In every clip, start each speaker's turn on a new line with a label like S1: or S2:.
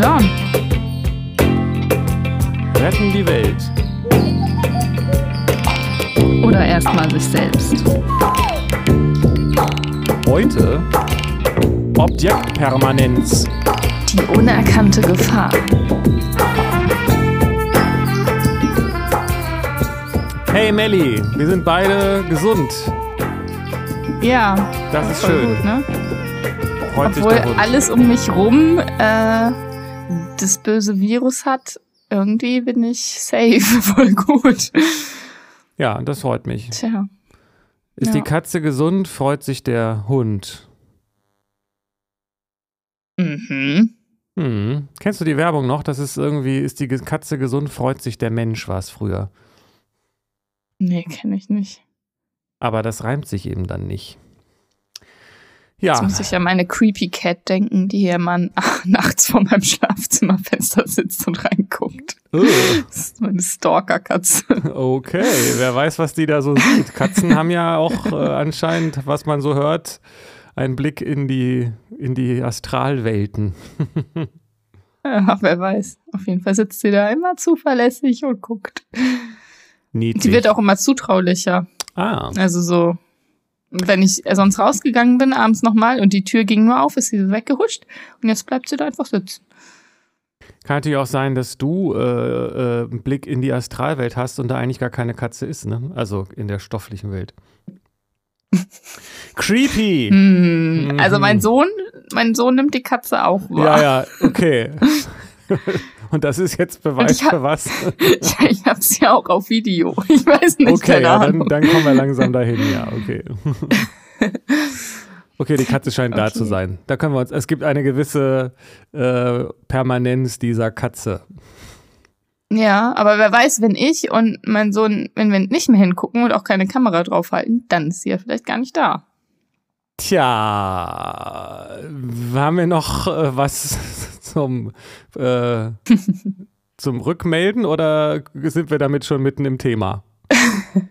S1: John.
S2: Retten die Welt.
S1: Oder erstmal sich selbst.
S2: Heute Objektpermanenz.
S1: Die unerkannte Gefahr.
S2: Hey Melli, wir sind beide gesund.
S1: Ja.
S2: Das ist schön.
S1: Gut, ne? Obwohl alles um mich rum äh, das böse Virus hat, irgendwie bin ich safe. Voll gut.
S2: Ja, das freut mich.
S1: Tja.
S2: Ist
S1: Ja.
S2: die Katze gesund, freut sich der Hund.
S1: Mhm.
S2: Hm. Kennst du die Werbung noch? Das ist irgendwie, ist die Katze gesund, freut sich der Mensch, war es früher.
S1: Nee, kenne ich nicht.
S2: Aber das reimt sich eben dann nicht.
S1: Jetzt
S2: Ja,
S1: muss ich an meine Creepy Cat denken, die hier mal ach, nachts vor meinem Schlafzimmerfenster sitzt und reinguckt.
S2: Ugh.
S1: Das ist meine Stalker-Katze.
S2: okay, wer weiß, was die da so sieht. Katzen haben ja auch äh, anscheinend, was man so hört, einen Blick in die, in die Astralwelten.
S1: Ja, wer weiß. Auf jeden Fall sitzt sie da immer zuverlässig und guckt.
S2: Niedlich.
S1: Sie wird auch immer zutraulicher.
S2: ah,
S1: Also so, wenn ich sonst rausgegangen bin, abends nochmal und die Tür ging nur auf, ist sie weggehuscht und jetzt bleibt sie da einfach sitzen.
S2: kann natürlich auch sein, dass du äh, äh, einen Blick in die Astralwelt hast und da eigentlich gar keine Katze ist, ne? Also in der stofflichen Welt. Creepy.
S1: Hm, Also
S2: Mhm.
S1: mein Sohn, mein Sohn nimmt die Katze auch wahr.
S2: Ja, ja, okay. Und das ist jetzt Beweis
S1: ich hab-
S2: für was?
S1: Ja, ich hab's ja auch auf Video. Ich weiß nicht,
S2: Okay, ja, dann, dann kommen wir langsam dahin, ja, okay. Okay, die Katze scheint da
S1: Okay.
S2: zu sein. Da können wir uns, es gibt eine gewisse äh, Permanenz dieser Katze.
S1: Ja, aber wer weiß, wenn ich und mein Sohn, wenn wir nicht mehr hingucken und auch keine Kamera draufhalten, dann ist sie ja vielleicht gar nicht da.
S2: Tja, haben wir noch äh, was zum, äh, zum Rückmelden oder sind wir damit schon mitten im Thema?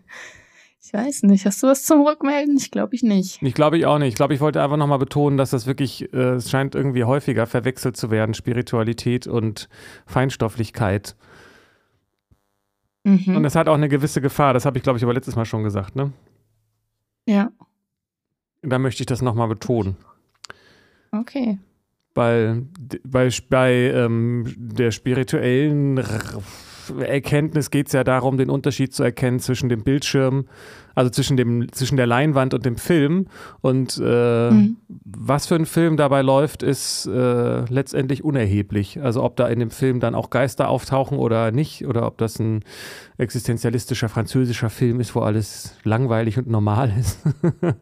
S1: Ich weiß nicht. Hast du was zum Rückmelden? Ich glaube ich nicht.
S2: Ich glaube ich auch nicht. Ich glaube, ich wollte einfach nochmal betonen, dass das wirklich, äh, es scheint irgendwie häufiger verwechselt zu werden, Spiritualität und Feinstofflichkeit. Und
S1: Mhm.
S2: es hat auch eine gewisse Gefahr, das habe ich, glaube ich, aber letztes Mal schon gesagt, ne?
S1: Ja,
S2: Da möchte ich das nochmal betonen.
S1: okay.
S2: Weil bei, bei ähm, der spirituellen Erkenntnis geht es ja darum, den Unterschied zu erkennen zwischen dem Bildschirm, also zwischen, dem, zwischen der Leinwand und dem Film. Und äh,
S1: Mhm.
S2: was für ein Film dabei läuft, ist äh, letztendlich unerheblich. Also ob da in dem Film dann auch Geister auftauchen oder nicht, oder ob das ein existenzialistischer französischer Film ist, wo alles langweilig und normal ist.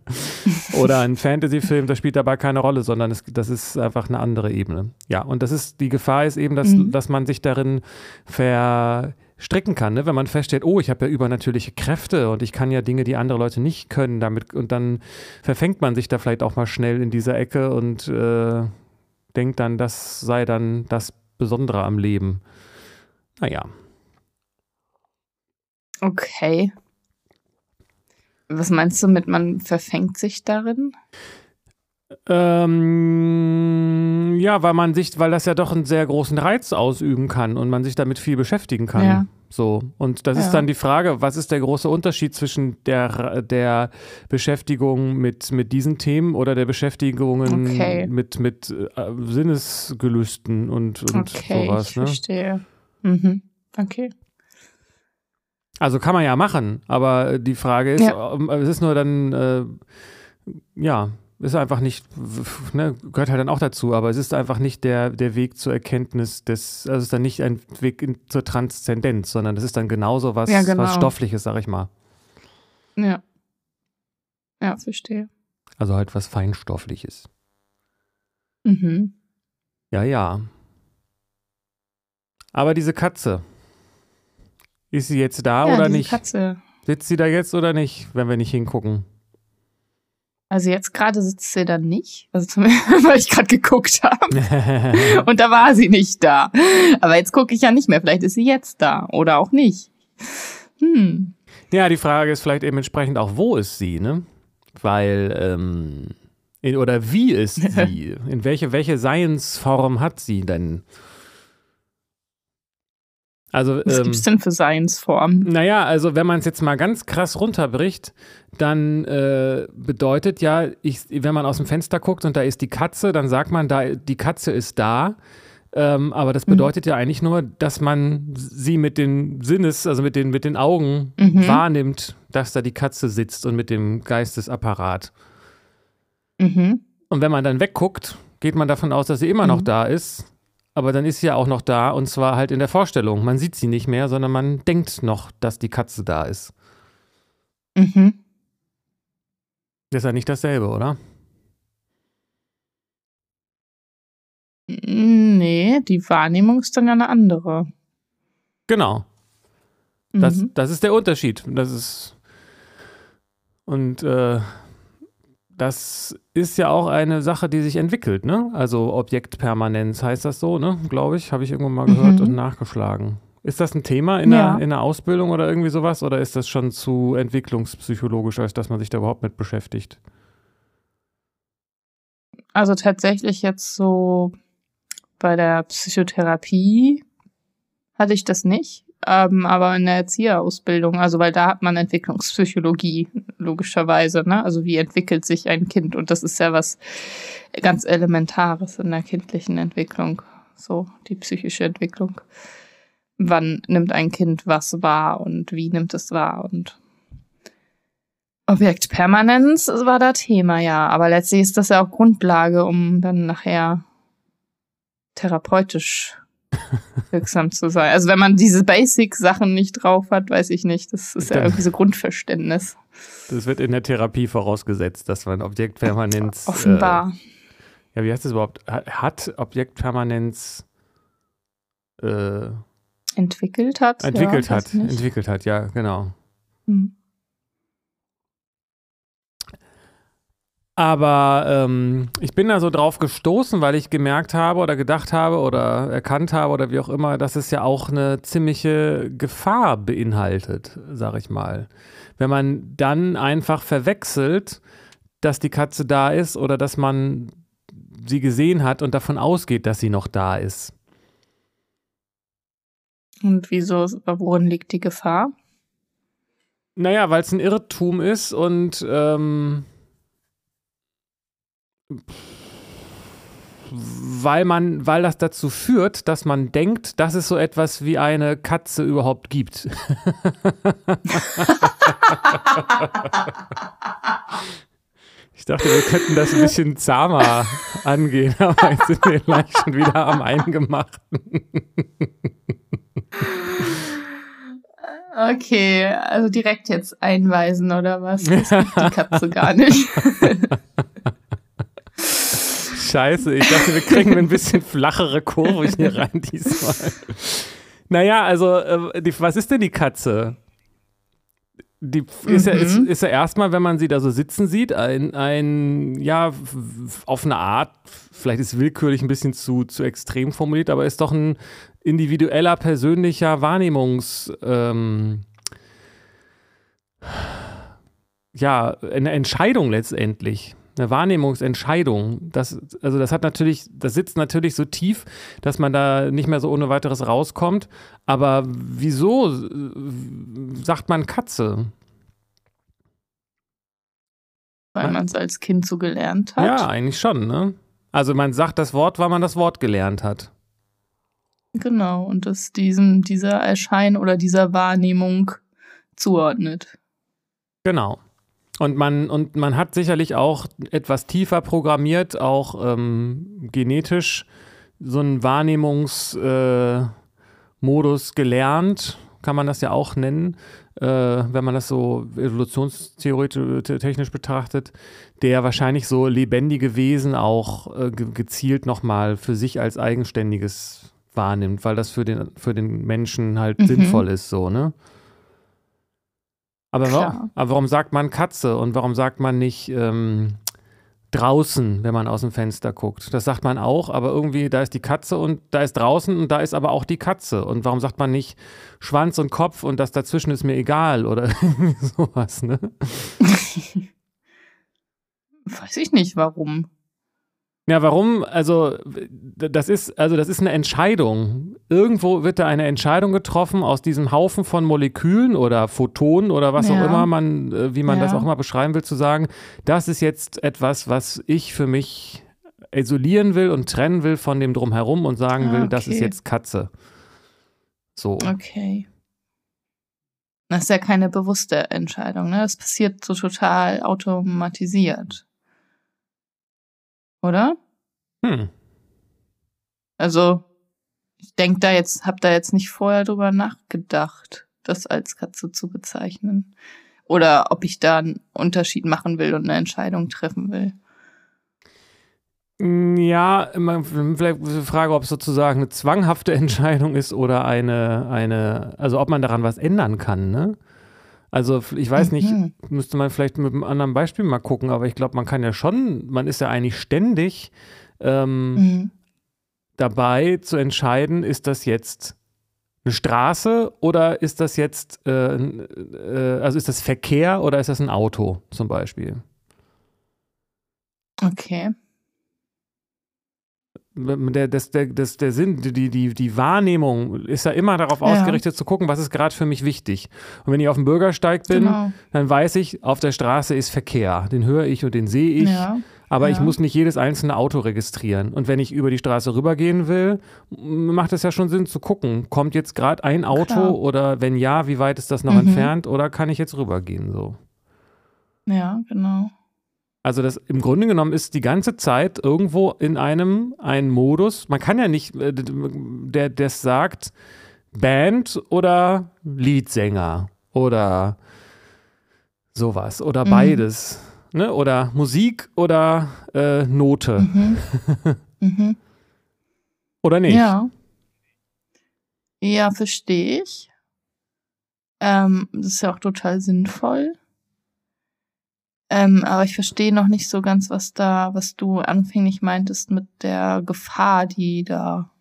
S2: oder ein Fantasy-Film, das spielt dabei keine Rolle, sondern es, das ist einfach eine andere Ebene. Ja, und das ist, die Gefahr ist eben, dass,
S1: Mhm.
S2: dass man sich darin verstricken kann, ne? wenn man feststellt, oh, ich habe ja übernatürliche Kräfte und ich kann ja Dinge, die andere Leute nicht können, damit und dann verfängt man sich da vielleicht auch mal schnell in dieser Ecke und äh, denkt dann, das sei dann das Besondere am Leben. Naja,
S1: Okay. Was meinst du mit, man verfängt sich darin?
S2: Ähm, ja, weil man sich, weil das ja doch einen sehr großen Reiz ausüben kann und man sich damit viel beschäftigen kann.
S1: Ja.
S2: So. Und das ist
S1: Ja.
S2: dann die Frage, was ist der große Unterschied zwischen der, der Beschäftigung mit, mit diesen Themen oder der Beschäftigungen
S1: Okay.
S2: mit, mit äh, Sinnesgelüsten und, und
S1: okay,
S2: sowas.
S1: ich
S2: Ne?
S1: verstehe. Mhm. Okay.
S2: Also kann man ja machen, aber die Frage ist,
S1: Ja.
S2: ähm, es ist nur dann, äh, ja, ist einfach nicht, ne, gehört halt dann auch dazu, aber es ist einfach nicht der, der Weg zur Erkenntnis des, also es ist dann nicht ein Weg in, zur Transzendenz, sondern es ist dann genauso was,
S1: Ja, genau.
S2: was Stoffliches, sag ich mal.
S1: Ja. Ja, verstehe.
S2: Also halt was Feinstoffliches.
S1: Mhm.
S2: Ja, ja. Aber diese Katze, ist sie jetzt da
S1: ja,
S2: oder nicht?
S1: Katze.
S2: Sitzt sie da jetzt oder nicht, wenn wir nicht hingucken?
S1: Also jetzt gerade sitzt sie da nicht, also zumindest, weil ich gerade geguckt habe. Und da war sie nicht da. Aber jetzt gucke ich ja nicht mehr. Vielleicht ist sie jetzt da oder auch nicht. Hm.
S2: Ja, die Frage ist vielleicht eben entsprechend auch, wo ist sie, ne? Weil ähm, In, oder wie ist sie? In welche, welche Seinsform hat sie denn?
S1: Also, Was ähm, gibt es denn für Seinsformen?
S2: Naja, also wenn man es jetzt mal ganz krass runterbricht, dann äh, bedeutet ja, ich, wenn man aus dem Fenster guckt und da ist die Katze, dann sagt man, da die Katze ist da. Ähm, aber das mhm. bedeutet mhm. ja eigentlich nur, dass man sie mit den Sinnes, also mit den, mit den Augen mhm. wahrnimmt, dass da die Katze sitzt und mit dem Geistesapparat. Mhm. Und wenn man dann wegguckt, geht man davon aus, dass sie immer noch mhm. da ist aber dann ist sie ja auch noch da und zwar halt in der Vorstellung. Man sieht sie nicht mehr, sondern man denkt noch, dass die Katze da ist. Mhm. Das ist ja nicht dasselbe, oder?
S1: Nee, die Wahrnehmung ist dann ja eine andere.
S2: Genau. Das, mhm. das ist der Unterschied. Das ist. Und äh, das ist ja auch eine Sache, die sich entwickelt, ne? Also Objektpermanenz heißt das so, ne? Glaube ich, habe ich irgendwann mal gehört mhm. und nachgeschlagen. Ist das ein Thema in, ja. der, in der Ausbildung oder irgendwie sowas? Oder ist das schon zu entwicklungspsychologisch, als dass man sich da überhaupt mit beschäftigt?
S1: Also tatsächlich jetzt so bei der Psychotherapie hatte ich das nicht ähm, aber in der Erzieherausbildung, also weil da hat man Entwicklungspsychologie, logischerweise, ne? Also wie entwickelt sich ein Kind? Und das ist ja was ganz Elementares in der kindlichen Entwicklung, so die psychische Entwicklung. Wann nimmt ein Kind was wahr und wie nimmt es wahr und Objektpermanenz war da Thema, ja. Aber letztlich ist das ja auch Grundlage, um dann nachher therapeutisch wirksam zu sein. Also wenn man diese Basic-Sachen nicht drauf hat, weiß ich nicht. Das ist ja irgendwie so Grundverständnis.
S2: Das wird in der Therapie vorausgesetzt, dass man Objektpermanenz.
S1: Offenbar.
S2: Äh, ja, wie heißt das überhaupt? Hat Objektpermanenz
S1: äh, entwickelt hat?
S2: Entwickelt ja, hat, entwickelt hat, ja, genau. Hm. Aber ähm, ich bin da so drauf gestoßen, weil ich gemerkt habe oder gedacht habe oder erkannt habe oder wie auch immer, dass es ja auch eine ziemliche Gefahr beinhaltet, sag ich mal. Wenn man dann einfach verwechselt, dass die Katze da ist oder dass man sie gesehen hat und davon ausgeht, dass sie noch da ist.
S1: Und wieso, worin liegt die Gefahr?
S2: Naja, weil es ein Irrtum ist und ähm, weil man, weil das dazu führt, dass man denkt, dass es so etwas wie eine Katze überhaupt gibt. ich dachte, wir könnten das ein bisschen zahmer angehen, aber jetzt sind wir gleich schon wieder am Eingemachten.
S1: Okay, also direkt jetzt einweisen oder was? Das gibt die Katze gar nicht.
S2: Scheiße, ich dachte, wir kriegen ein bisschen flachere Kurve hier rein diesmal. Naja, also, äh, die, was ist denn die Katze? Die ist, mhm. ja, ist, mhm. ist ja erstmal, wenn man sie da so sitzen sieht, ein, ein, ja, auf eine Art, vielleicht ist willkürlich ein bisschen zu, zu extrem formuliert, aber ist doch ein individueller, persönlicher Wahrnehmungs, ähm, ja, eine Entscheidung letztendlich eine Wahrnehmungsentscheidung. Das, also das hat natürlich, das sitzt natürlich so tief, dass man da nicht mehr so ohne weiteres rauskommt. Aber wieso sagt man Katze?
S1: Weil man es als Kind so gelernt hat.
S2: Ja, eigentlich schon, ne? Also man sagt das Wort, weil man das Wort gelernt hat.
S1: Genau, und das diesem, dieser Erschein oder dieser Wahrnehmung zuordnet.
S2: Genau. Und man, und man hat sicherlich auch etwas tiefer programmiert, auch ähm, genetisch, so einen Wahrnehmungsmodus äh, gelernt, kann man das ja auch nennen, äh, wenn man das so evolutionstheoretisch betrachtet, der wahrscheinlich so lebendige Wesen auch äh, gezielt nochmal für sich als eigenständiges wahrnimmt, weil das für den, für den Menschen halt mhm. sinnvoll ist, so, ne? Aber, warum, aber warum sagt man Katze und warum sagt man nicht ähm, draußen, wenn man aus dem Fenster guckt? Das sagt man auch, aber irgendwie, da ist die Katze und da ist draußen und da ist aber auch die Katze. Und warum sagt man nicht Schwanz und Kopf und das dazwischen ist mir egal oder sowas, ne?
S1: Weiß ich nicht, warum.
S2: Ja, warum? Also, das ist, also das ist eine Entscheidung. Irgendwo wird da eine Entscheidung getroffen aus diesem Haufen von Molekülen oder Photonen oder was ja. auch immer man, äh, wie man ja. das auch immer beschreiben will, zu sagen, das ist jetzt etwas, was ich für mich isolieren will und trennen will von dem drumherum und sagen will, okay. das ist jetzt Katze. So.
S1: Okay. Das ist ja keine bewusste Entscheidung, ne? Das passiert so total automatisiert. Oder? Hm. Also, ich denke da jetzt, hab da jetzt nicht vorher drüber nachgedacht, das als Katze zu bezeichnen. Oder ob ich da einen Unterschied machen will und eine Entscheidung treffen will.
S2: Ja, vielleicht die Frage, ob es sozusagen eine zwanghafte Entscheidung ist oder eine, eine, also ob man daran was ändern kann, ne? Also ich weiß nicht, mhm. müsste man vielleicht mit einem anderen Beispiel mal gucken, aber ich glaube, man kann ja schon, man ist ja eigentlich ständig ähm, mhm. dabei zu entscheiden, ist das jetzt eine Straße oder ist das jetzt, äh, äh, also ist das Verkehr oder ist das ein Auto zum Beispiel?
S1: Okay
S2: der, das, der, das, der Sinn, die, die, die Wahrnehmung ist ja immer darauf ja. ausgerichtet zu gucken, was ist gerade für mich wichtig. Und wenn ich auf dem Bürgersteig bin, genau. dann weiß ich, auf der Straße ist Verkehr. Den höre ich und den sehe ich. Ja. Aber ja. ich muss nicht jedes einzelne Auto registrieren. Und wenn ich über die Straße rübergehen will, macht es ja schon Sinn zu gucken, kommt jetzt gerade ein Auto Klar. oder wenn ja, wie weit ist das noch mhm. entfernt oder kann ich jetzt rübergehen so?
S1: Ja, genau.
S2: Also das im Grunde genommen ist die ganze Zeit irgendwo in einem ein Modus. Man kann ja nicht, äh, der das sagt Band oder Leadsänger oder sowas oder mhm. beides, ne? Oder Musik oder äh, Note. Mhm. mhm. oder nicht?
S1: Ja. Ja, verstehe ich. Ähm, das ist ja auch total sinnvoll. Ähm, aber ich verstehe noch nicht so ganz, was da, was du anfänglich meintest mit der Gefahr, die da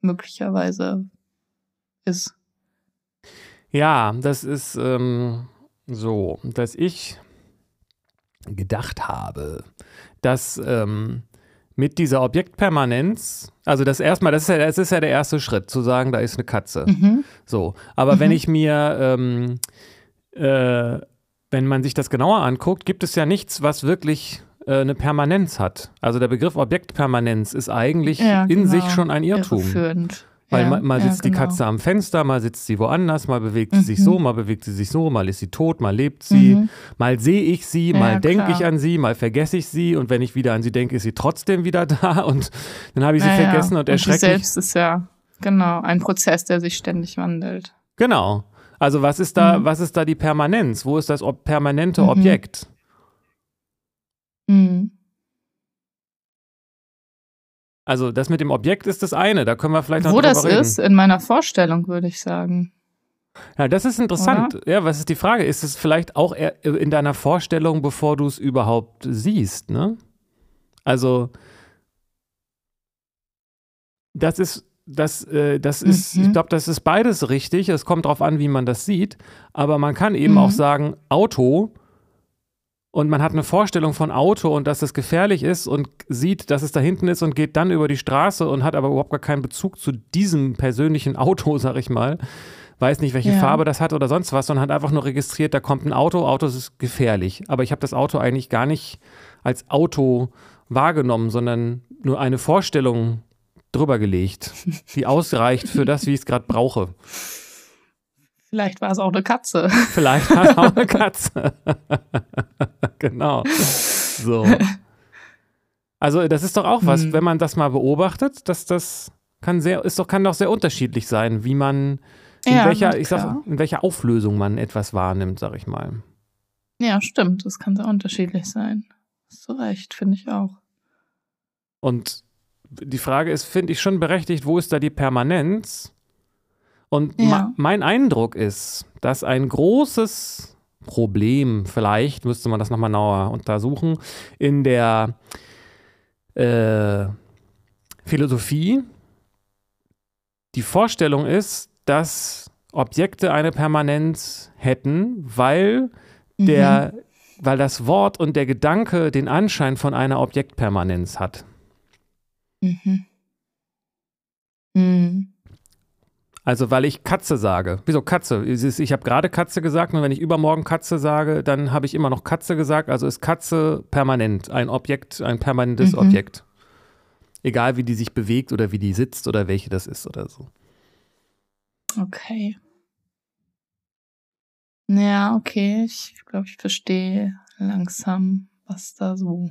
S1: möglicherweise ist.
S2: Ja, das ist ähm, so, dass ich gedacht habe, dass ähm, mit dieser Objektpermanenz, also das erstmal, das ist, ja, das ist ja der erste Schritt, zu sagen, da ist eine Katze. Mhm. So, aber mhm. wenn ich mir ähm, äh, wenn man sich das genauer anguckt, gibt es ja nichts, was wirklich äh, eine Permanenz hat. Also der Begriff Objektpermanenz ist eigentlich ja, in genau. sich schon ein Irrtum. Irreführend. Weil ja, mal, mal sitzt ja, genau. die Katze am Fenster, mal sitzt sie woanders, mal bewegt sie mhm. sich so, mal bewegt sie sich so, mal ist sie tot, mal lebt sie, mhm. mal sehe ich sie, mal ja, denke ich an sie, mal vergesse ich sie und wenn ich wieder an sie denke, ist sie trotzdem wieder da und dann habe ich sie vergessen und erschrecke mich.
S1: selbst ist ja genau ein Prozess, der sich ständig wandelt.
S2: Genau. Also was ist da, mhm. was ist da die Permanenz? Wo ist das ob permanente mhm. Objekt? Mhm. Also das mit dem Objekt ist das eine, da können wir vielleicht noch
S1: Wo das reden. ist, in meiner Vorstellung, würde ich sagen.
S2: Ja, das ist interessant. Oder? Ja, was ist die Frage? Ist es vielleicht auch in deiner Vorstellung, bevor du es überhaupt siehst, ne? Also das ist das, äh, das ist, mhm. ich glaube, das ist beides richtig. Es kommt darauf an, wie man das sieht. Aber man kann eben mhm. auch sagen, Auto und man hat eine Vorstellung von Auto und dass es gefährlich ist und sieht, dass es da hinten ist und geht dann über die Straße und hat aber überhaupt gar keinen Bezug zu diesem persönlichen Auto, sag ich mal. Weiß nicht, welche ja. Farbe das hat oder sonst was, sondern hat einfach nur registriert, da kommt ein Auto, Auto ist gefährlich. Aber ich habe das Auto eigentlich gar nicht als Auto wahrgenommen, sondern nur eine Vorstellung drüber gelegt, die ausreicht für das, wie ich es gerade brauche.
S1: Vielleicht war es auch eine Katze.
S2: Vielleicht war es auch eine Katze. genau. So. Also, das ist doch auch was, hm. wenn man das mal beobachtet, dass das kann sehr, ist doch, kann doch sehr unterschiedlich sein, wie man, in ja, welcher, ich sag, in welcher Auflösung man etwas wahrnimmt, sag ich mal.
S1: Ja, stimmt. Das kann sehr unterschiedlich sein. Hast du recht, finde ich auch.
S2: Und die Frage ist, finde ich schon berechtigt, wo ist da die Permanenz? Und ja. mein Eindruck ist, dass ein großes Problem, vielleicht müsste man das nochmal genauer untersuchen, in der äh, Philosophie die Vorstellung ist, dass Objekte eine Permanenz hätten, weil mhm. der weil das Wort und der Gedanke den Anschein von einer Objektpermanenz hat. Mhm. Mhm. Also weil ich Katze sage. Wieso Katze? Ich habe gerade Katze gesagt und wenn ich übermorgen Katze sage, dann habe ich immer noch Katze gesagt. Also ist Katze permanent, ein Objekt, ein permanentes mhm. Objekt. Egal wie die sich bewegt oder wie die sitzt oder welche das ist oder so.
S1: Okay. Ja, okay. Ich glaube, ich verstehe langsam, was da so.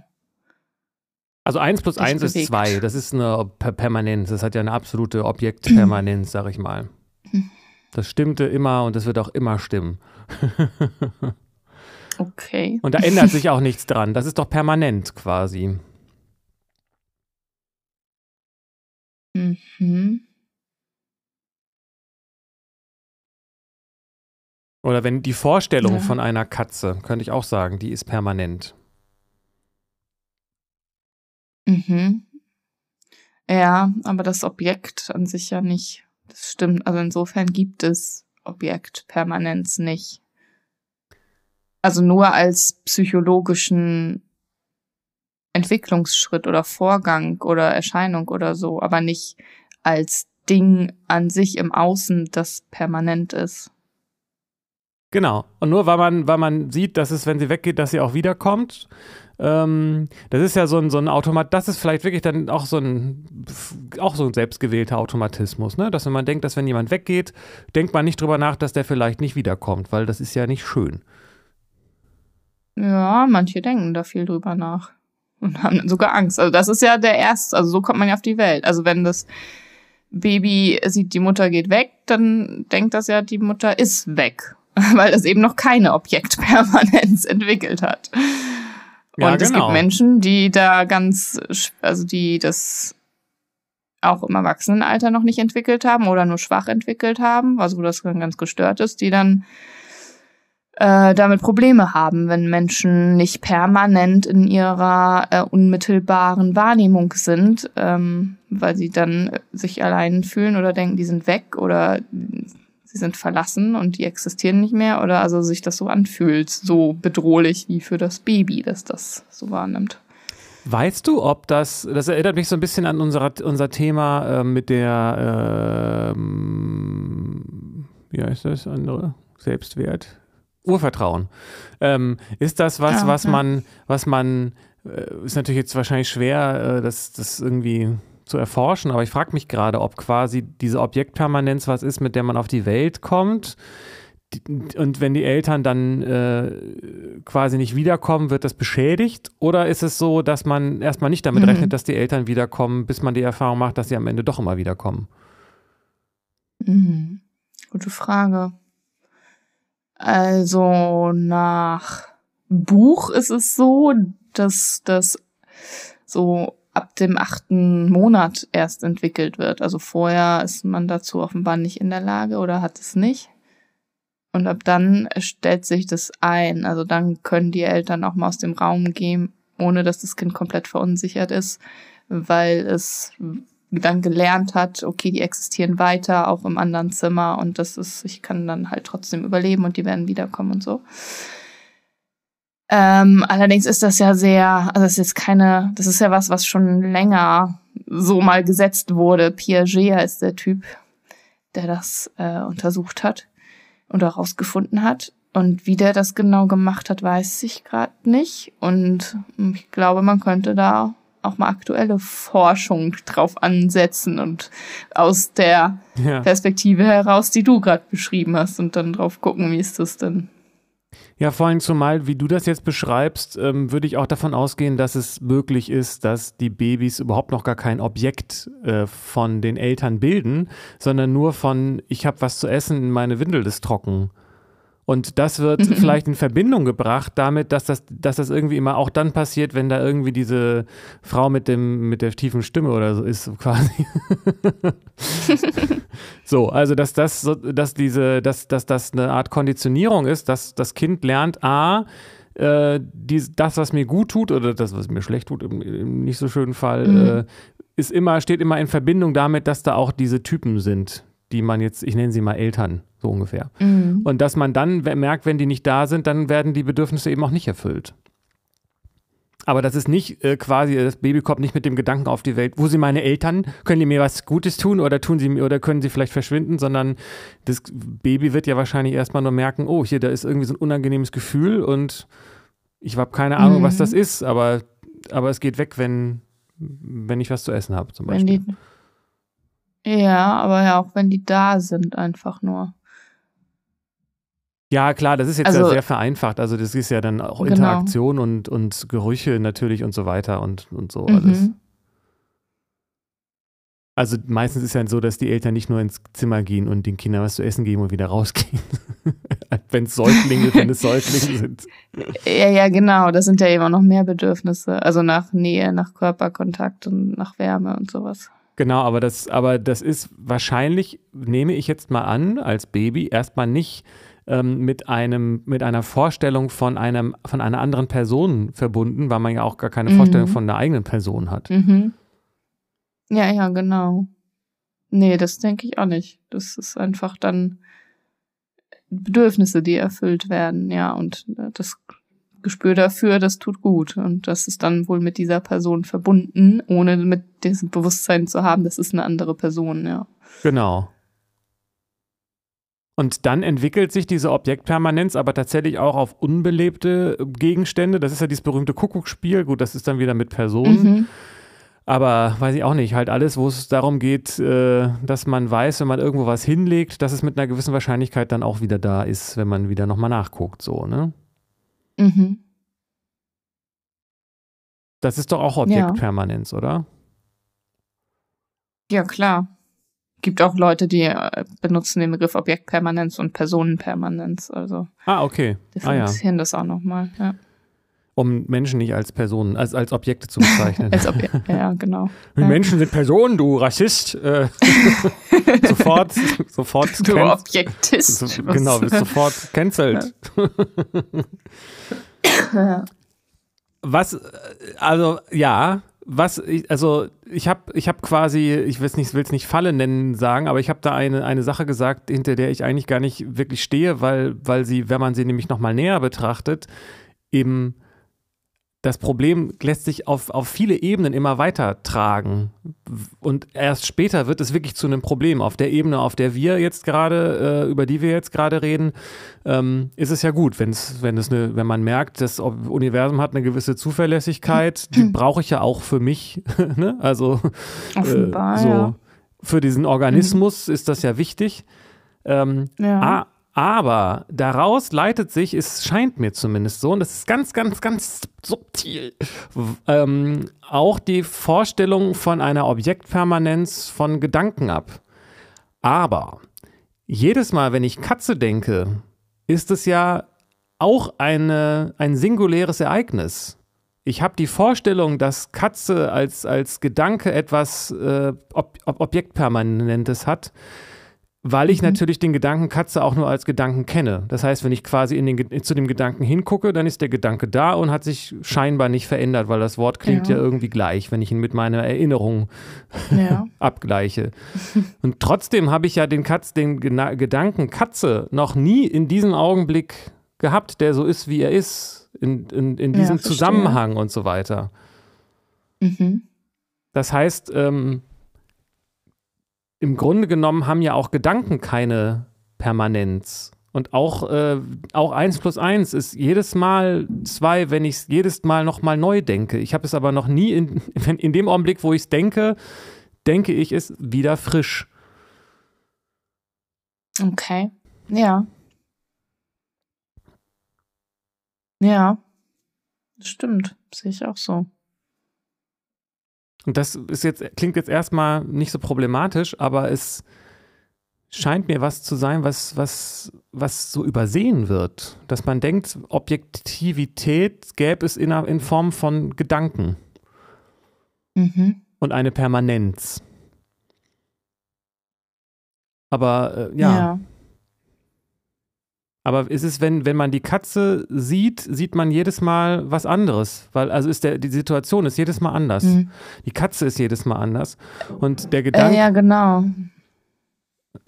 S2: Also 1 plus 1 ist 2. Das ist eine Permanenz. Das hat ja eine absolute Objektpermanenz, sag ich mal. Das stimmte immer und das wird auch immer stimmen.
S1: okay.
S2: Und da ändert sich auch nichts dran. Das ist doch permanent quasi. Mhm. Oder wenn die Vorstellung ja. von einer Katze, könnte ich auch sagen, die ist permanent.
S1: Mhm. Ja, aber das Objekt an sich ja nicht. Das stimmt. Also insofern gibt es Objektpermanenz nicht. Also nur als psychologischen Entwicklungsschritt oder Vorgang oder Erscheinung oder so, aber nicht als Ding an sich im Außen, das permanent ist.
S2: Genau. Und nur weil man, weil man sieht, dass es, wenn sie weggeht, dass sie auch wiederkommt. Ähm, das ist ja so ein, so ein Automat, das ist vielleicht wirklich dann auch so ein, auch so ein selbstgewählter Automatismus, ne? Dass wenn man denkt, dass wenn jemand weggeht, denkt man nicht drüber nach, dass der vielleicht nicht wiederkommt, weil das ist ja nicht schön.
S1: Ja, manche denken da viel drüber nach und haben dann sogar Angst. Also das ist ja der erste, also so kommt man ja auf die Welt. Also wenn das Baby sieht, die Mutter geht weg, dann denkt das ja, die Mutter ist weg weil es eben noch keine Objektpermanenz entwickelt hat. Ja, und genau. es gibt genau. Menschen, die da ganz, also die das auch im Erwachsenenalter noch nicht entwickelt haben oder nur schwach entwickelt haben, also wo das dann ganz gestört ist, die dann äh, damit Probleme haben, wenn Menschen nicht permanent in ihrer äh, unmittelbaren Wahrnehmung sind, ähm, weil sie dann sich allein fühlen oder denken, die sind weg oder sie sind verlassen und die existieren nicht mehr oder also sich das so anfühlt, so bedrohlich wie für das Baby, dass das so wahrnimmt.
S2: Weißt du, ob das, das erinnert mich so ein bisschen an unser, unser Thema äh, mit der, äh, wie heißt das andere? Selbstwert? Urvertrauen. Ähm, ist das was, ja, was ja. man, was man, äh, ist natürlich jetzt wahrscheinlich schwer, äh, das, das irgendwie zu erforschen, aber ich frage mich gerade, ob quasi diese Objektpermanenz was ist, mit der man auf die Welt kommt. Und wenn die Eltern dann äh, quasi nicht wiederkommen, wird das beschädigt? Oder ist es so, dass man erstmal nicht damit mhm. rechnet, dass die Eltern wiederkommen, bis man die Erfahrung macht, dass sie am Ende doch immer wiederkommen?
S1: Mhm. Gute Frage. Also nach Buch ist es so, dass das so ab dem achten Monat erst entwickelt wird. Also vorher ist man dazu offenbar nicht in der Lage oder hat es nicht. Und ab dann stellt sich das ein. Also dann können die Eltern auch mal aus dem Raum gehen, ohne dass das Kind komplett verunsichert ist, weil es dann gelernt hat, okay, die existieren weiter, auch im anderen Zimmer und das ist, ich kann dann halt trotzdem überleben und die werden wiederkommen und so. Ähm, allerdings ist das ja sehr, also das ist jetzt keine, das ist ja was, was schon länger so mal gesetzt wurde. Piaget ist der Typ, der das äh, untersucht hat und herausgefunden hat. Und wie der das genau gemacht hat, weiß ich gerade nicht. Und ich glaube, man könnte da auch mal aktuelle Forschung drauf ansetzen und aus der ja. Perspektive heraus, die du gerade beschrieben hast, und dann drauf gucken, wie ist das denn
S2: ja, vor allem zumal, wie du das jetzt beschreibst, ähm, würde ich auch davon ausgehen, dass es möglich ist, dass die Babys überhaupt noch gar kein Objekt äh, von den Eltern bilden, sondern nur von, ich habe was zu essen, meine Windel ist trocken. Und das wird mhm. vielleicht in Verbindung gebracht damit, dass das, dass das irgendwie immer auch dann passiert, wenn da irgendwie diese Frau mit dem, mit der tiefen Stimme oder so ist, quasi. so, also dass das, dass diese, dass, dass das eine Art Konditionierung ist, dass das Kind lernt, A, äh, die, das, was mir gut tut, oder das, was mir schlecht tut, im, im nicht so schönen Fall, mhm. äh, ist immer, steht immer in Verbindung damit, dass da auch diese Typen sind, die man jetzt, ich nenne sie mal Eltern, so ungefähr. Mhm. Und dass man dann merkt, wenn die nicht da sind, dann werden die Bedürfnisse eben auch nicht erfüllt. Aber das ist nicht äh, quasi, das Baby kommt nicht mit dem Gedanken auf die Welt, wo sind meine Eltern? Können die mir was Gutes tun oder tun sie oder können sie vielleicht verschwinden, sondern das Baby wird ja wahrscheinlich erstmal nur merken, oh, hier, da ist irgendwie so ein unangenehmes Gefühl und ich habe keine Ahnung, mhm. was das ist, aber, aber es geht weg, wenn, wenn ich was zu essen habe, zum Beispiel.
S1: Die, ja, aber ja, auch wenn die da sind, einfach nur.
S2: Ja, klar, das ist jetzt also, ja sehr vereinfacht. Also das ist ja dann auch genau. Interaktion und, und Gerüche natürlich und so weiter und, und so mhm. alles. Also meistens ist ja so, dass die Eltern nicht nur ins Zimmer gehen und den Kindern was zu essen geben und wieder rausgehen. wenn es Säuglinge, wenn es Säuglinge sind.
S1: Ja, ja, genau. Das sind ja immer noch mehr Bedürfnisse. Also nach Nähe, nach Körperkontakt und nach Wärme und sowas.
S2: Genau, aber das, aber das ist wahrscheinlich, nehme ich jetzt mal an, als Baby erstmal nicht ähm, mit einem, mit einer Vorstellung von einem, von einer anderen Person verbunden, weil man ja auch gar keine mhm. Vorstellung von einer eigenen Person hat.
S1: Mhm. Ja, ja, genau. Nee, das denke ich auch nicht. Das ist einfach dann Bedürfnisse, die erfüllt werden, ja, und äh, das Gespür dafür, das tut gut. Und das ist dann wohl mit dieser Person verbunden, ohne mit diesem Bewusstsein zu haben, das ist eine andere Person, ja.
S2: Genau. Und dann entwickelt sich diese Objektpermanenz aber tatsächlich auch auf unbelebte Gegenstände. Das ist ja dieses berühmte Kuckucksspiel. Gut, das ist dann wieder mit Personen. Mhm. Aber weiß ich auch nicht, halt alles, wo es darum geht, äh, dass man weiß, wenn man irgendwo was hinlegt, dass es mit einer gewissen Wahrscheinlichkeit dann auch wieder da ist, wenn man wieder nochmal nachguckt, so, ne? Mhm. Das ist doch auch Objektpermanenz, ja. oder?
S1: Ja, klar gibt auch Leute, die äh, benutzen den Begriff Objektpermanenz und Personenpermanenz. Also
S2: ah, okay.
S1: Differenzieren
S2: ah,
S1: ja. das auch nochmal, ja.
S2: Um Menschen nicht als Personen, als, als Objekte zu bezeichnen.
S1: als Obje ja, genau.
S2: Ja. Menschen sind Personen, du Rassist. Äh, sofort, sofort.
S1: Du Objektist.
S2: So, genau, bist sofort cancelled. Ja. Was, also ja, was, ich, also ich habe ich hab quasi, ich will es nicht, will's nicht Falle nennen sagen, aber ich habe da eine, eine Sache gesagt, hinter der ich eigentlich gar nicht wirklich stehe, weil, weil sie, wenn man sie nämlich nochmal näher betrachtet, eben das Problem lässt sich auf, auf viele Ebenen immer weiter tragen. Und erst später wird es wirklich zu einem Problem. Auf der Ebene, auf der wir jetzt gerade, äh, über die wir jetzt gerade reden, ähm, ist es ja gut, wenn's, wenn es eine, wenn man merkt, das Universum hat eine gewisse Zuverlässigkeit, die brauche ich ja auch für mich. ne? Also
S1: Offenbar, äh, so ja.
S2: für diesen Organismus mhm. ist das ja wichtig. Ähm, ja. Aber daraus leitet sich, es scheint mir zumindest so, und das ist ganz, ganz, ganz subtil, ähm, auch die Vorstellung von einer Objektpermanenz von Gedanken ab. Aber jedes Mal, wenn ich Katze denke, ist es ja auch eine, ein singuläres Ereignis. Ich habe die Vorstellung, dass Katze als, als Gedanke etwas äh, Ob Objektpermanentes hat weil ich mhm. natürlich den Gedanken Katze auch nur als Gedanken kenne. Das heißt, wenn ich quasi in den, zu dem Gedanken hingucke, dann ist der Gedanke da und hat sich scheinbar nicht verändert, weil das Wort klingt ja, ja irgendwie gleich, wenn ich ihn mit meiner Erinnerung ja. abgleiche. Und trotzdem habe ich ja den, Katz, den Gena Gedanken Katze noch nie in diesem Augenblick gehabt, der so ist, wie er ist, in, in, in diesem ja, Zusammenhang und so weiter. Mhm. Das heißt, ähm, im Grunde genommen haben ja auch Gedanken keine Permanenz. Und auch, äh, auch 1 plus 1 ist jedes Mal 2, wenn ich es jedes Mal nochmal neu denke. Ich habe es aber noch nie, in, in dem Augenblick, wo ich es denke, denke ich es wieder frisch.
S1: Okay, ja. Ja, stimmt, sehe ich auch so.
S2: Und das ist jetzt, klingt jetzt erstmal nicht so problematisch, aber es scheint mir was zu sein, was, was, was so übersehen wird. Dass man denkt, Objektivität gäbe es in, in Form von Gedanken. Mhm. Und eine Permanenz. Aber äh, ja. ja. Aber ist es, wenn, wenn man die Katze sieht, sieht man jedes Mal was anderes. Weil, also ist der, die Situation ist jedes Mal anders. Mhm. Die Katze ist jedes Mal anders. Und der Gedanke.
S1: Äh, ja, genau.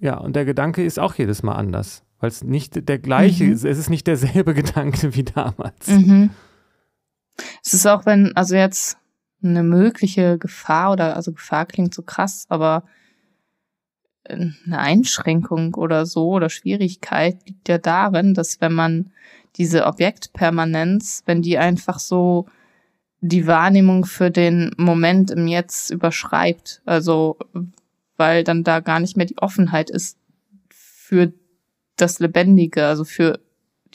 S2: Ja, und der Gedanke ist auch jedes Mal anders, weil es nicht der gleiche mhm. ist. Es ist nicht derselbe Gedanke wie damals.
S1: Mhm. Es ist auch, wenn, also jetzt eine mögliche Gefahr oder, also Gefahr klingt so krass, aber eine Einschränkung oder so oder Schwierigkeit liegt ja darin, dass wenn man diese Objektpermanenz, wenn die einfach so die Wahrnehmung für den Moment im Jetzt überschreibt, also weil dann da gar nicht mehr die Offenheit ist für das Lebendige, also für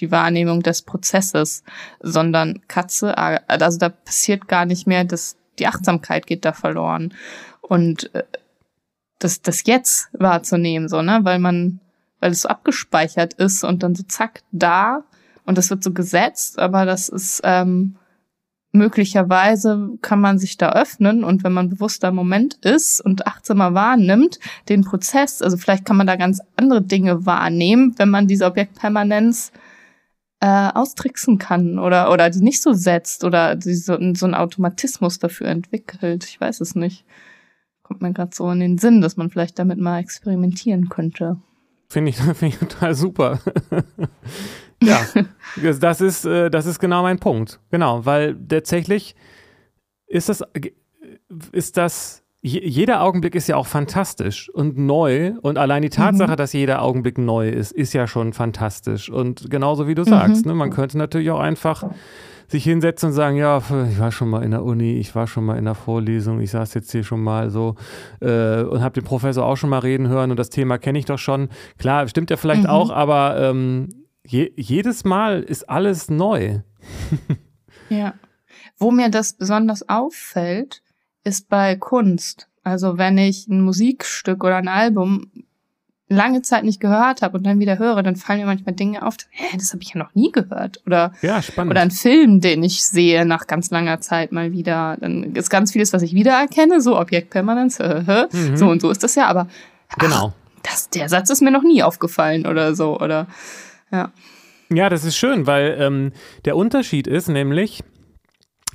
S1: die Wahrnehmung des Prozesses, sondern Katze, also da passiert gar nicht mehr, dass die Achtsamkeit geht da verloren. Und äh, das, das Jetzt wahrzunehmen, so, ne? Weil man, weil es so abgespeichert ist und dann so zack da und das wird so gesetzt, aber das ist ähm, möglicherweise kann man sich da öffnen und wenn man bewusster im Moment ist und achtsamer wahrnimmt, den Prozess, also vielleicht kann man da ganz andere Dinge wahrnehmen, wenn man diese Objektpermanenz äh, austricksen kann oder, oder die nicht so setzt oder die so, so einen Automatismus dafür entwickelt. Ich weiß es nicht kommt mir gerade so in den Sinn, dass man vielleicht damit mal experimentieren könnte.
S2: Finde ich, find ich total super. ja, das ist, äh, das ist genau mein Punkt. Genau, weil tatsächlich ist das, ist das, jeder Augenblick ist ja auch fantastisch und neu und allein die Tatsache, mhm. dass jeder Augenblick neu ist, ist ja schon fantastisch. Und genauso wie du sagst, mhm. ne, man könnte natürlich auch einfach sich hinsetzen und sagen, ja, ich war schon mal in der Uni, ich war schon mal in der Vorlesung, ich saß jetzt hier schon mal so äh, und habe den Professor auch schon mal reden hören und das Thema kenne ich doch schon. Klar, stimmt ja vielleicht mhm. auch, aber ähm, je, jedes Mal ist alles neu.
S1: ja. Wo mir das besonders auffällt, ist bei Kunst. Also wenn ich ein Musikstück oder ein Album lange Zeit nicht gehört habe und dann wieder höre, dann fallen mir manchmal Dinge auf, hä, das habe ich ja noch nie gehört. Oder,
S2: ja, spannend.
S1: oder ein Film, den ich sehe nach ganz langer Zeit mal wieder. Dann ist ganz vieles, was ich wiedererkenne, so Objektpermanenz, mhm. so und so ist das ja, aber
S2: genau.
S1: Ach, das, der Satz ist mir noch nie aufgefallen oder so, oder ja.
S2: Ja, das ist schön, weil ähm, der Unterschied ist nämlich,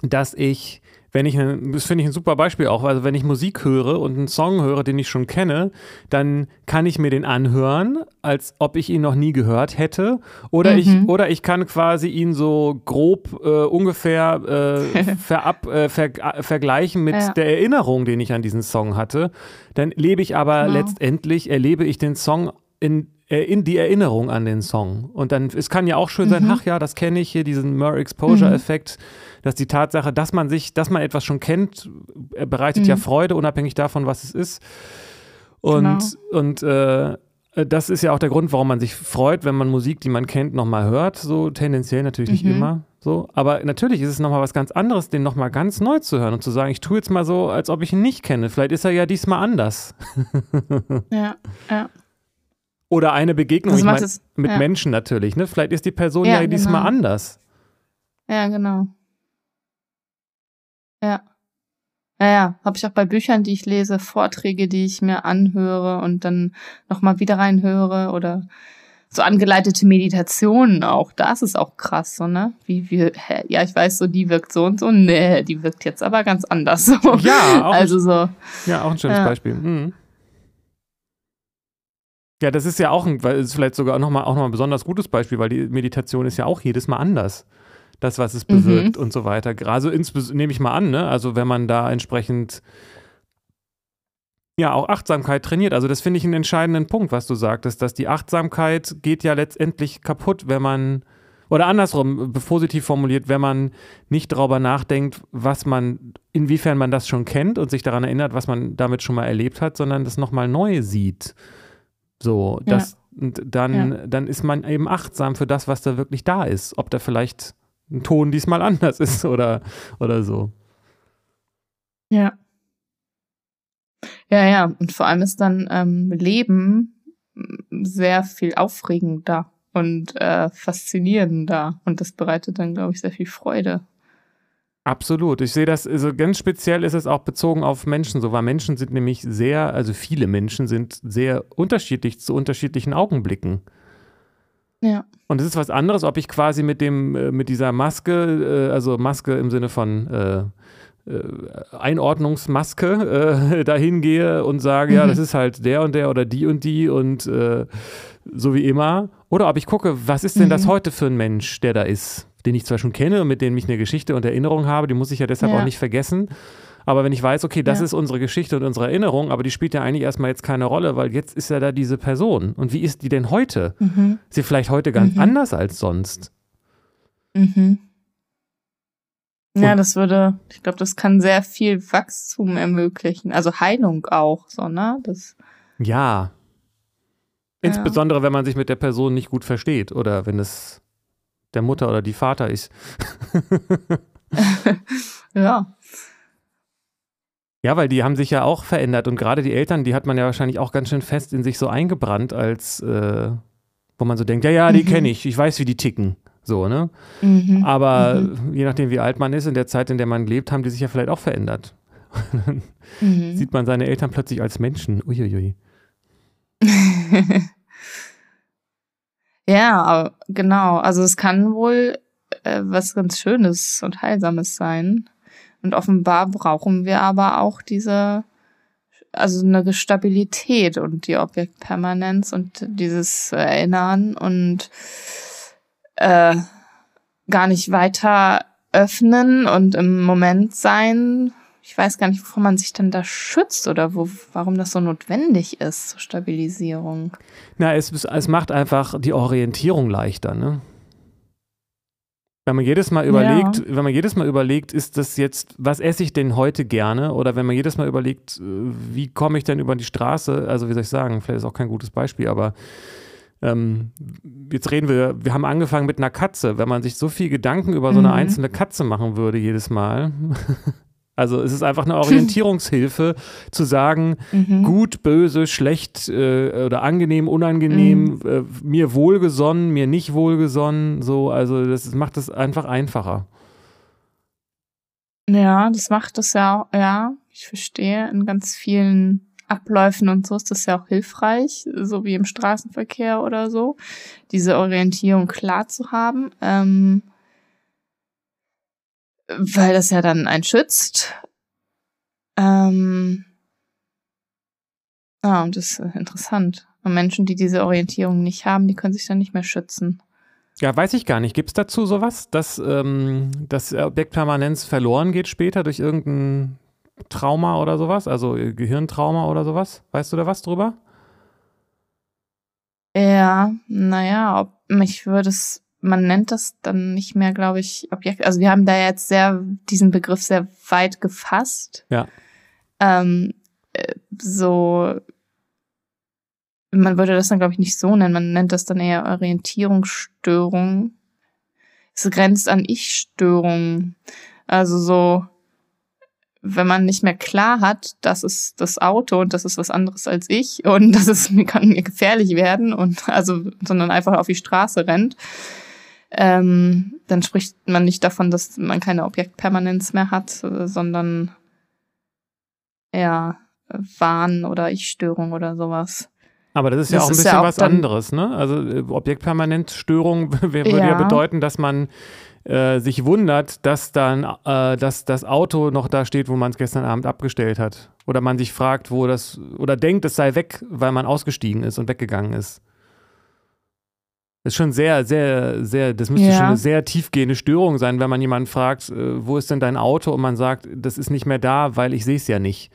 S2: dass ich wenn ich, das finde ich ein super Beispiel auch, also wenn ich Musik höre und einen Song höre, den ich schon kenne, dann kann ich mir den anhören, als ob ich ihn noch nie gehört hätte. Oder, mhm. ich, oder ich kann quasi ihn so grob äh, ungefähr äh, verab, äh, ver, vergleichen mit ja. der Erinnerung, den ich an diesen Song hatte. Dann lebe ich aber genau. letztendlich, erlebe ich den Song in äh, in die Erinnerung an den Song. Und dann, es kann ja auch schön sein, mhm. ach ja, das kenne ich hier, diesen Mer-Exposure-Effekt. Mhm dass die Tatsache, dass man sich, dass man etwas schon kennt, äh, bereitet mhm. ja Freude, unabhängig davon, was es ist. Und, genau. und äh, das ist ja auch der Grund, warum man sich freut, wenn man Musik, die man kennt, nochmal hört. So tendenziell natürlich nicht mhm. immer. So, aber natürlich ist es nochmal was ganz anderes, den nochmal ganz neu zu hören und zu sagen, ich tue jetzt mal so, als ob ich ihn nicht kenne. Vielleicht ist er ja diesmal anders.
S1: ja, ja.
S2: Oder eine Begegnung ich mein, mit ja. Menschen natürlich. Ne? Vielleicht ist die Person ja, ja diesmal genau. anders.
S1: Ja, genau. Ja. Ja, ja, habe ich auch bei Büchern, die ich lese, Vorträge, die ich mir anhöre und dann nochmal wieder reinhöre oder so angeleitete Meditationen auch. Das ist auch krass, so, ne? Wie wir, hä, ja, ich weiß so, die wirkt so und so. Nee, die wirkt jetzt aber ganz anders. So.
S2: Ja, auch
S1: also so.
S2: Ja, auch ein schönes ja. Beispiel. Mhm. Ja, das ist ja auch ein, ist vielleicht sogar nochmal auch noch ein besonders gutes Beispiel, weil die Meditation ist ja auch jedes Mal anders das, was es bewirkt mhm. und so weiter. Also nehme ich mal an, ne? Also wenn man da entsprechend ja auch Achtsamkeit trainiert. Also das finde ich einen entscheidenden Punkt, was du sagtest, dass die Achtsamkeit geht ja letztendlich kaputt, wenn man oder andersrum, positiv formuliert, wenn man nicht darüber nachdenkt, was man, inwiefern man das schon kennt und sich daran erinnert, was man damit schon mal erlebt hat, sondern das nochmal neu sieht. So, ja. das, dann, ja. dann ist man eben achtsam für das, was da wirklich da ist. Ob da vielleicht ein Ton diesmal anders ist oder, oder so.
S1: Ja. Ja, ja. Und vor allem ist dann ähm, Leben sehr viel aufregender und äh, faszinierender. Und das bereitet dann, glaube ich, sehr viel Freude.
S2: Absolut. Ich sehe das, also ganz speziell ist es auch bezogen auf Menschen so, weil Menschen sind nämlich sehr, also viele Menschen sind sehr unterschiedlich zu unterschiedlichen Augenblicken.
S1: Ja.
S2: Und es ist was anderes, ob ich quasi mit dem, äh, mit dieser Maske, äh, also Maske im Sinne von äh, Einordnungsmaske äh, dahin gehe und sage, mhm. ja, das ist halt der und der oder die und die und äh, so wie immer. Oder ob ich gucke, was ist denn mhm. das heute für ein Mensch, der da ist, den ich zwar schon kenne und mit dem ich eine Geschichte und Erinnerung habe, die muss ich ja deshalb ja. auch nicht vergessen. Aber wenn ich weiß, okay, das ja. ist unsere Geschichte und unsere Erinnerung, aber die spielt ja eigentlich erstmal jetzt keine Rolle, weil jetzt ist ja da diese Person. Und wie ist die denn heute? Mhm. Ist sie vielleicht heute ganz mhm. anders als sonst?
S1: Mhm. Ja, das würde, ich glaube, das kann sehr viel Wachstum ermöglichen. Also Heilung auch, so, ne? Das,
S2: ja. Insbesondere, ja. wenn man sich mit der Person nicht gut versteht oder wenn es der Mutter oder die Vater ist.
S1: ja.
S2: Ja, weil die haben sich ja auch verändert und gerade die Eltern, die hat man ja wahrscheinlich auch ganz schön fest in sich so eingebrannt, als äh, wo man so denkt, ja, ja, die mhm. kenne ich, ich weiß, wie die ticken. So, ne? Mhm. Aber mhm. je nachdem, wie alt man ist, in der Zeit, in der man lebt, haben die sich ja vielleicht auch verändert. mhm. Sieht man seine Eltern plötzlich als Menschen. Uiuiui.
S1: ja, genau. Also es kann wohl äh, was ganz Schönes und Heilsames sein. Und offenbar brauchen wir aber auch diese, also eine Stabilität und die Objektpermanenz und dieses Erinnern und äh, gar nicht weiter öffnen und im Moment sein. Ich weiß gar nicht, wovon man sich denn da schützt oder wo, warum das so notwendig ist zur Stabilisierung.
S2: Na, es, es macht einfach die Orientierung leichter, ne? Wenn man jedes Mal überlegt, ja. wenn man jedes Mal überlegt, ist das jetzt, was esse ich denn heute gerne? Oder wenn man jedes Mal überlegt, äh, wie komme ich denn über die Straße? Also wie soll ich sagen, vielleicht ist auch kein gutes Beispiel, aber ähm, jetzt reden wir, wir haben angefangen mit einer Katze. Wenn man sich so viel Gedanken über so eine mhm. einzelne Katze machen würde jedes Mal, Also es ist einfach eine Orientierungshilfe zu sagen, mhm. gut, böse, schlecht äh, oder angenehm, unangenehm, mhm. äh, mir wohlgesonnen, mir nicht wohlgesonnen, so, also das macht es einfach einfacher.
S1: Ja, das macht es ja auch, ja, ich verstehe, in ganz vielen Abläufen und so ist das ja auch hilfreich, so wie im Straßenverkehr oder so, diese Orientierung klar zu haben. Ähm, weil das ja dann einen schützt. Ähm, ah, und das ist interessant. Und Menschen, die diese Orientierung nicht haben, die können sich dann nicht mehr schützen.
S2: Ja, weiß ich gar nicht. Gibt es dazu sowas, dass ähm, das Objektpermanenz verloren geht später durch irgendein Trauma oder sowas? Also äh, Gehirntrauma oder sowas? Weißt du da was drüber?
S1: Ja, naja, ob mich würde es man nennt das dann nicht mehr, glaube ich, Objekt. Also wir haben da jetzt sehr diesen Begriff sehr weit gefasst.
S2: Ja.
S1: Ähm, äh, so, man würde das dann, glaube ich, nicht so nennen. Man nennt das dann eher Orientierungsstörung. Es grenzt an Ich-Störung. Also so, wenn man nicht mehr klar hat, das ist das Auto und das ist was anderes als ich und das ist, kann mir gefährlich werden und also, sondern einfach auf die Straße rennt, ähm, dann spricht man nicht davon, dass man keine Objektpermanenz mehr hat, äh, sondern eher Wahn oder Ich-Störung oder sowas.
S2: Aber das ist das ja auch ein bisschen ja was anderes, ne? Also äh, Objektpermanenzstörung würde ja. ja bedeuten, dass man äh, sich wundert, dass dann äh, dass das Auto noch da steht, wo man es gestern Abend abgestellt hat. Oder man sich fragt, wo das, oder denkt, es sei weg, weil man ausgestiegen ist und weggegangen ist. Das ist schon sehr, sehr, sehr, das müsste ja. schon eine sehr tiefgehende Störung sein, wenn man jemanden fragt, äh, wo ist denn dein Auto? Und man sagt, das ist nicht mehr da, weil ich sehe es ja nicht.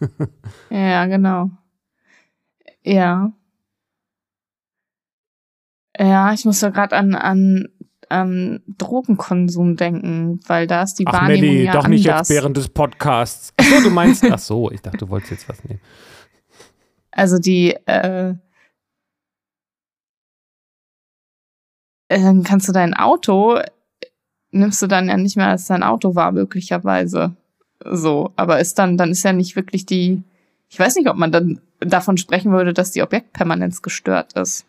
S1: ja, genau. Ja. Ja, ich muss da gerade an, an ähm, Drogenkonsum denken, weil da ist die ach, Wahrnehmung Melli, ja
S2: doch
S1: anders.
S2: nicht jetzt während des Podcasts. Achso, du meinst, ach so, ich dachte, du wolltest jetzt was nehmen.
S1: Also die, äh, dann kannst du dein Auto, nimmst du dann ja nicht mehr als dein Auto war, möglicherweise. So, aber ist dann, dann ist ja nicht wirklich die, ich weiß nicht, ob man dann davon sprechen würde, dass die Objektpermanenz gestört ist.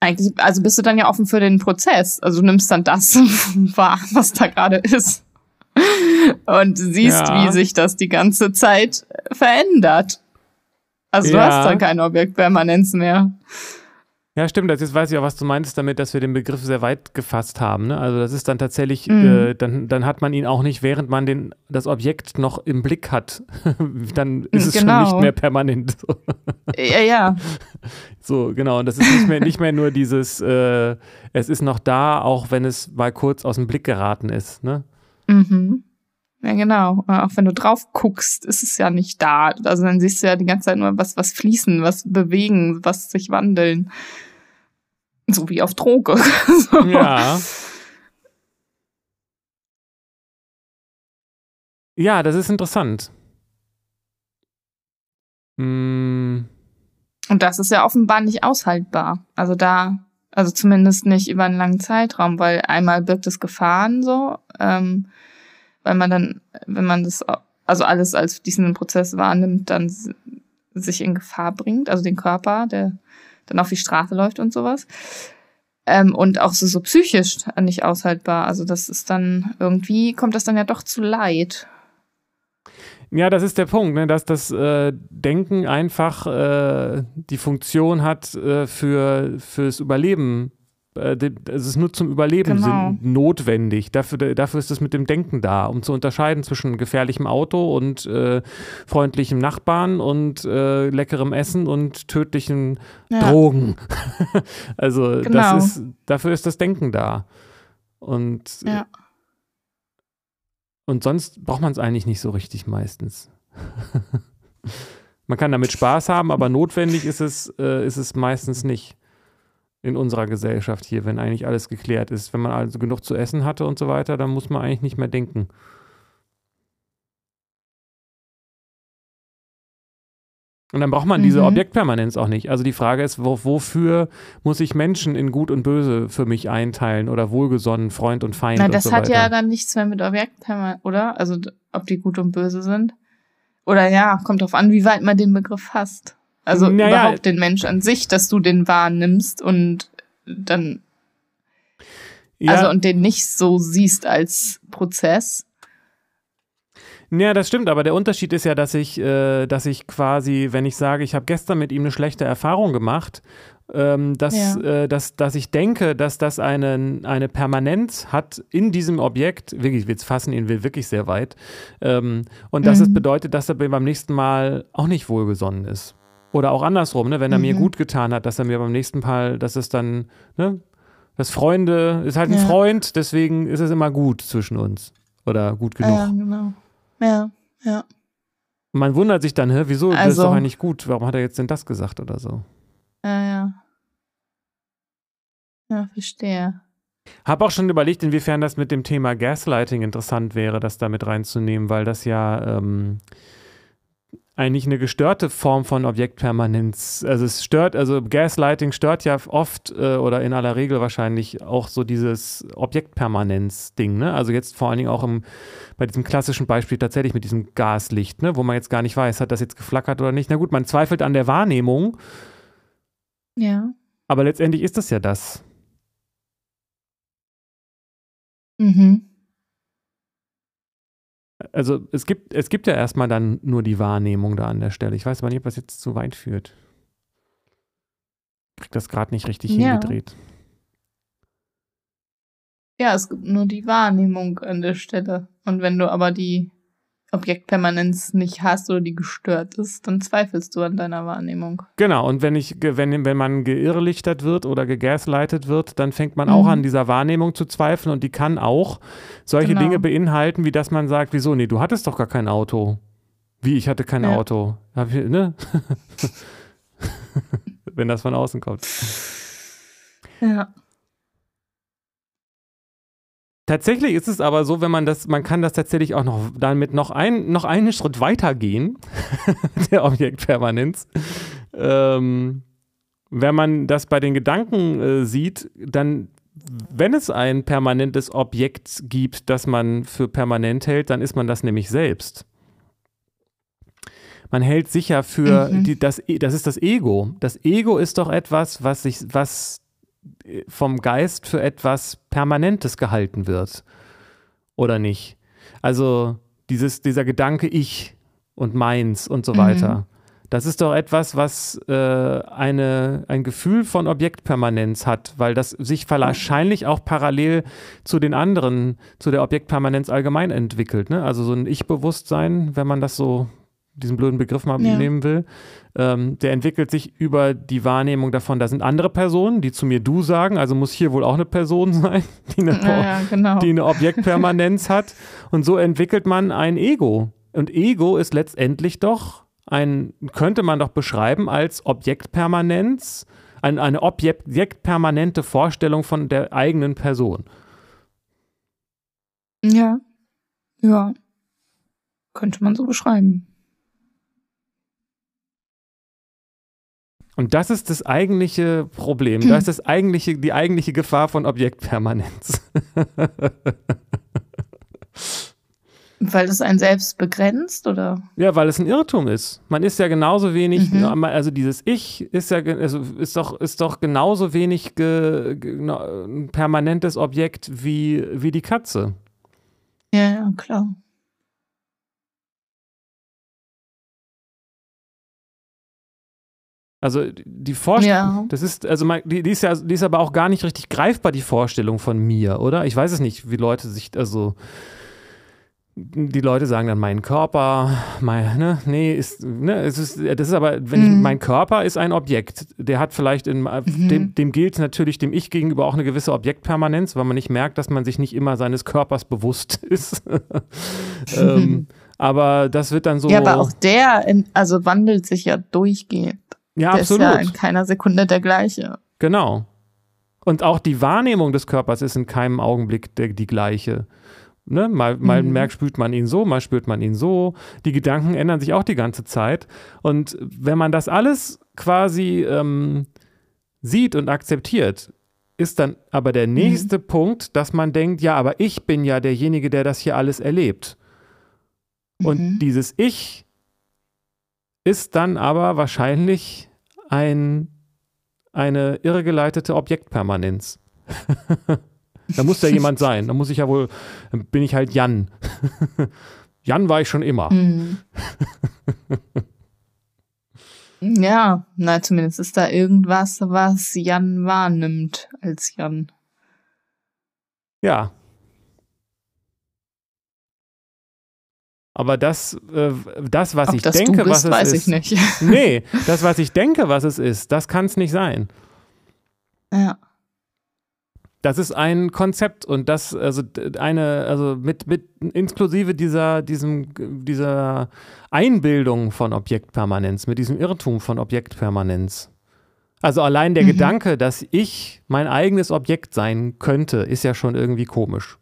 S1: Eigentlich, also bist du dann ja offen für den Prozess. Also du nimmst dann das wahr, was da gerade ist. Und siehst, ja. wie sich das die ganze Zeit verändert. Also ja. du hast dann keine Objektpermanenz mehr.
S2: Ja, stimmt. Jetzt weiß ich auch, was du meintest damit, dass wir den Begriff sehr weit gefasst haben. Ne? Also das ist dann tatsächlich,
S1: Mhm.
S2: äh, dann, dann hat man ihn auch nicht, während man den, das Objekt noch im Blick hat. dann ist es schon
S1: Genau.
S2: nicht mehr permanent.
S1: Ja, ja.
S2: So, genau. Und das ist nicht mehr, nicht mehr nur dieses, äh, es ist noch da, auch wenn es mal kurz aus dem Blick geraten ist. Ne?
S1: Mhm. Ja, genau. Äh, Auch wenn du drauf guckst, ist es ja nicht da. Also dann siehst du ja die ganze Zeit nur was, was fließen, was bewegen, was sich wandeln. So wie auf Droge. so.
S2: Ja. Ja, das ist interessant. Mm,
S1: Und das ist ja offenbar nicht aushaltbar. Also da, also zumindest nicht über einen langen Zeitraum, weil einmal birgt es Gefahren so, ähm, weil man dann, wenn man das, also alles als diesen Prozess wahrnimmt, dann sich in Gefahr bringt, also den Körper, der dann auf die Straße läuft und sowas. Ähm, und auch so, so psychisch nicht aushaltbar. Also das ist dann, irgendwie kommt das dann ja doch zu Leid.
S2: Ja, das ist der Punkt, ne? dass das äh, Denken einfach äh, die Funktion hat äh, für fürs Überleben. Äh, Es ist nur zum Überleben
S1: Genau.
S2: notwendig. Dafür, dafür ist es mit dem Denken da, um zu unterscheiden zwischen gefährlichem Auto und äh, freundlichem Nachbarn und äh, leckerem Essen und tödlichen
S1: Ja.
S2: Drogen. also
S1: Genau.
S2: ist, dafür ist das Denken da. Und
S1: Ja.
S2: und sonst braucht man es eigentlich nicht so richtig meistens. man kann damit Spaß haben, aber notwendig ist es, äh, ist es meistens nicht in unserer Gesellschaft hier, wenn eigentlich alles geklärt ist. Wenn man also genug zu essen hatte und so weiter, dann muss man eigentlich nicht mehr denken. Und dann braucht man diese
S1: Mhm.
S2: Objektpermanenz auch nicht. Also die Frage ist, wo, wofür muss ich Menschen in Gut und Böse für mich einteilen oder wohlgesonnen, Freund und Feind
S1: Na, das
S2: so
S1: hat
S2: weiter?
S1: ja dann nichts mehr mit Objektpermanenz, oder? Also, ob die gut und böse sind. Oder ja, kommt drauf an, wie weit man den Begriff fasst. Also
S2: Naja.
S1: überhaupt den Mensch an sich, dass du den wahrnimmst und dann,
S2: ja,
S1: also und den nicht so siehst als Prozess.
S2: Ja, das stimmt, aber der Unterschied ist ja, dass ich, äh, dass ich quasi, wenn ich sage, ich habe gestern mit ihm eine schlechte Erfahrung gemacht, ähm, dass, äh, dass, dass ich denke, dass das eine, eine Permanenz hat in diesem Objekt, wirklich, jetzt fassen ihn wir wirklich sehr weit, ähm, und dass
S1: Mhm.
S2: es bedeutet, dass er beim nächsten Mal auch nicht wohlgesonnen ist. Oder auch andersrum, ne? wenn er mir
S1: Mhm.
S2: gut getan hat, dass er mir beim nächsten Mal, dass es dann, ne? das Freunde, ist halt ein
S1: Ja.
S2: Freund, deswegen ist es immer gut zwischen uns. Oder gut genug.
S1: Ja, genau. Ja, ja.
S2: Man wundert sich dann, hä, wieso, das ist
S1: Also-
S2: doch eigentlich gut, warum hat er jetzt denn das gesagt oder so?
S1: Ja, ja. Ja, verstehe.
S2: Hab auch schon überlegt, inwiefern das mit dem Thema Gaslighting interessant wäre, das da mit reinzunehmen, weil das ja ähm, eigentlich eine gestörte Form von Objektpermanenz, also es stört, also Gaslighting stört ja oft äh, oder in aller Regel wahrscheinlich auch so dieses Objektpermanenz-Ding, ne? Also jetzt vor allen Dingen auch im, bei diesem klassischen Beispiel tatsächlich mit diesem Gaslicht, ne? Wo man jetzt gar nicht weiß, hat das jetzt geflackert oder nicht. Na gut, man zweifelt an der Wahrnehmung,
S1: Ja.
S2: aber letztendlich ist das ja das.
S1: Mhm.
S2: Also es gibt, es gibt ja erstmal dann nur die Wahrnehmung da an der Stelle. Ich weiß aber nicht, ob das jetzt zu weit führt. Ich krieg das gerade nicht richtig
S1: Ja.
S2: hingedreht.
S1: Ja, es gibt nur die Wahrnehmung an der Stelle. Und wenn du aber die Objektpermanenz nicht hast oder die gestört ist, dann zweifelst du an deiner Wahrnehmung.
S2: Genau, und wenn ich, wenn, wenn man geirrlichtert wird oder gegaslightet wird, dann fängt man auch
S1: Mhm.
S2: an, dieser Wahrnehmung zu zweifeln und die kann auch solche
S1: Genau.
S2: Dinge beinhalten, wie dass man sagt, wieso, nee, du hattest doch gar kein Auto. Wie, ich hatte kein
S1: Ja.
S2: Auto. Hab ich, ne? wenn das von außen kommt.
S1: Ja.
S2: Tatsächlich ist es aber so, wenn man das, man kann das tatsächlich auch noch damit noch, ein, noch einen Schritt weiter gehen, der Objektpermanenz. Ähm, wenn man das bei den Gedanken äh, sieht, dann, wenn es ein permanentes Objekt gibt, das man für permanent hält, dann ist man das nämlich selbst. Man hält sicher für
S1: Mhm.
S2: die, das, E- das ist das Ego. Das Ego ist doch etwas, was sich, was vom Geist für etwas Permanentes gehalten wird. Oder nicht? Also dieses, dieser Gedanke ich und meins und so
S1: Mhm.
S2: weiter. Das ist doch etwas, was äh, eine, ein Gefühl von Objektpermanenz hat, weil das sich wahrscheinlich auch parallel zu den anderen, zu der Objektpermanenz allgemein entwickelt. Ne? Also so ein Ich-Bewusstsein, wenn man das so, diesen blöden Begriff mal ja. nehmen will, ähm, der entwickelt sich über die Wahrnehmung davon, da sind andere Personen, die zu mir du sagen, also muss hier wohl auch eine Person sein, die eine, ja, ja, genau. die eine Objektpermanenz hat. Und so entwickelt man ein Ego. Und Ego ist letztendlich doch ein, könnte man doch beschreiben als Objektpermanenz, ein, eine objektpermanente Vorstellung von der eigenen Person.
S1: Ja, ja, könnte man so beschreiben.
S2: Und das ist das eigentliche Problem. Das ist das eigentliche, die eigentliche Gefahr von Objektpermanenz.
S1: Weil es einen selbst begrenzt, oder?
S2: Ja, weil es ein Irrtum ist. Man ist ja genauso wenig, mhm. also dieses Ich ist ja also ist doch, ist doch genauso wenig ge, ge, ein permanentes Objekt wie, wie die Katze.
S1: Ja, ja, klar.
S2: Also die Vorstellung, ja. das ist, also die, die, ist ja, die ist aber auch gar nicht richtig greifbar, die Vorstellung von mir, oder? Ich weiß es nicht, wie Leute sich, also die Leute sagen dann, mein Körper, mein, ne, nee, ist, ne, es ist, das ist aber, wenn mhm. ich, mein Körper ist ein Objekt, der hat vielleicht in, mhm. dem, dem gilt natürlich dem Ich gegenüber auch eine gewisse Objektpermanenz, weil man nicht merkt, dass man sich nicht immer seines Körpers bewusst ist. ähm, aber das wird dann so.
S1: Ja, aber auch der, in, also wandelt sich ja durchgehend.
S2: Ja,
S1: der
S2: absolut.
S1: Ist ja in keiner Sekunde der gleiche.
S2: Genau. Und auch die Wahrnehmung des Körpers ist in keinem Augenblick der, die gleiche. Ne? Mal, mal mhm. merkt, spürt man ihn so, mal spürt man ihn so. Die Gedanken ändern sich auch die ganze Zeit. Und wenn man das alles quasi ähm, sieht und akzeptiert, ist dann aber der mhm. nächste mhm. Punkt, dass man denkt, ja, aber ich bin ja derjenige, der das hier alles erlebt. Und mhm. dieses Ich ist dann aber wahrscheinlich ein, eine irregeleitete Objektpermanenz. Da muss ja jemand sein. Da muss ich ja wohl, dann bin ich halt Jan. Jan war ich schon immer. Mhm.
S1: ja, na, zumindest ist da irgendwas, was Jan wahrnimmt als Jan.
S2: Ja. Aber das, äh, das was
S1: Ob
S2: ich
S1: das
S2: denke,
S1: bist,
S2: was es
S1: weiß
S2: ist.
S1: ich nicht.
S2: nee, das, was ich denke, was es ist, das kann es nicht sein.
S1: Ja.
S2: Das ist ein Konzept und das, also eine, also mit, mit inklusive dieser, diesem, dieser Einbildung von Objektpermanenz, mit diesem Irrtum von Objektpermanenz. Also allein der mhm. Gedanke, dass ich mein eigenes Objekt sein könnte, ist ja schon irgendwie komisch.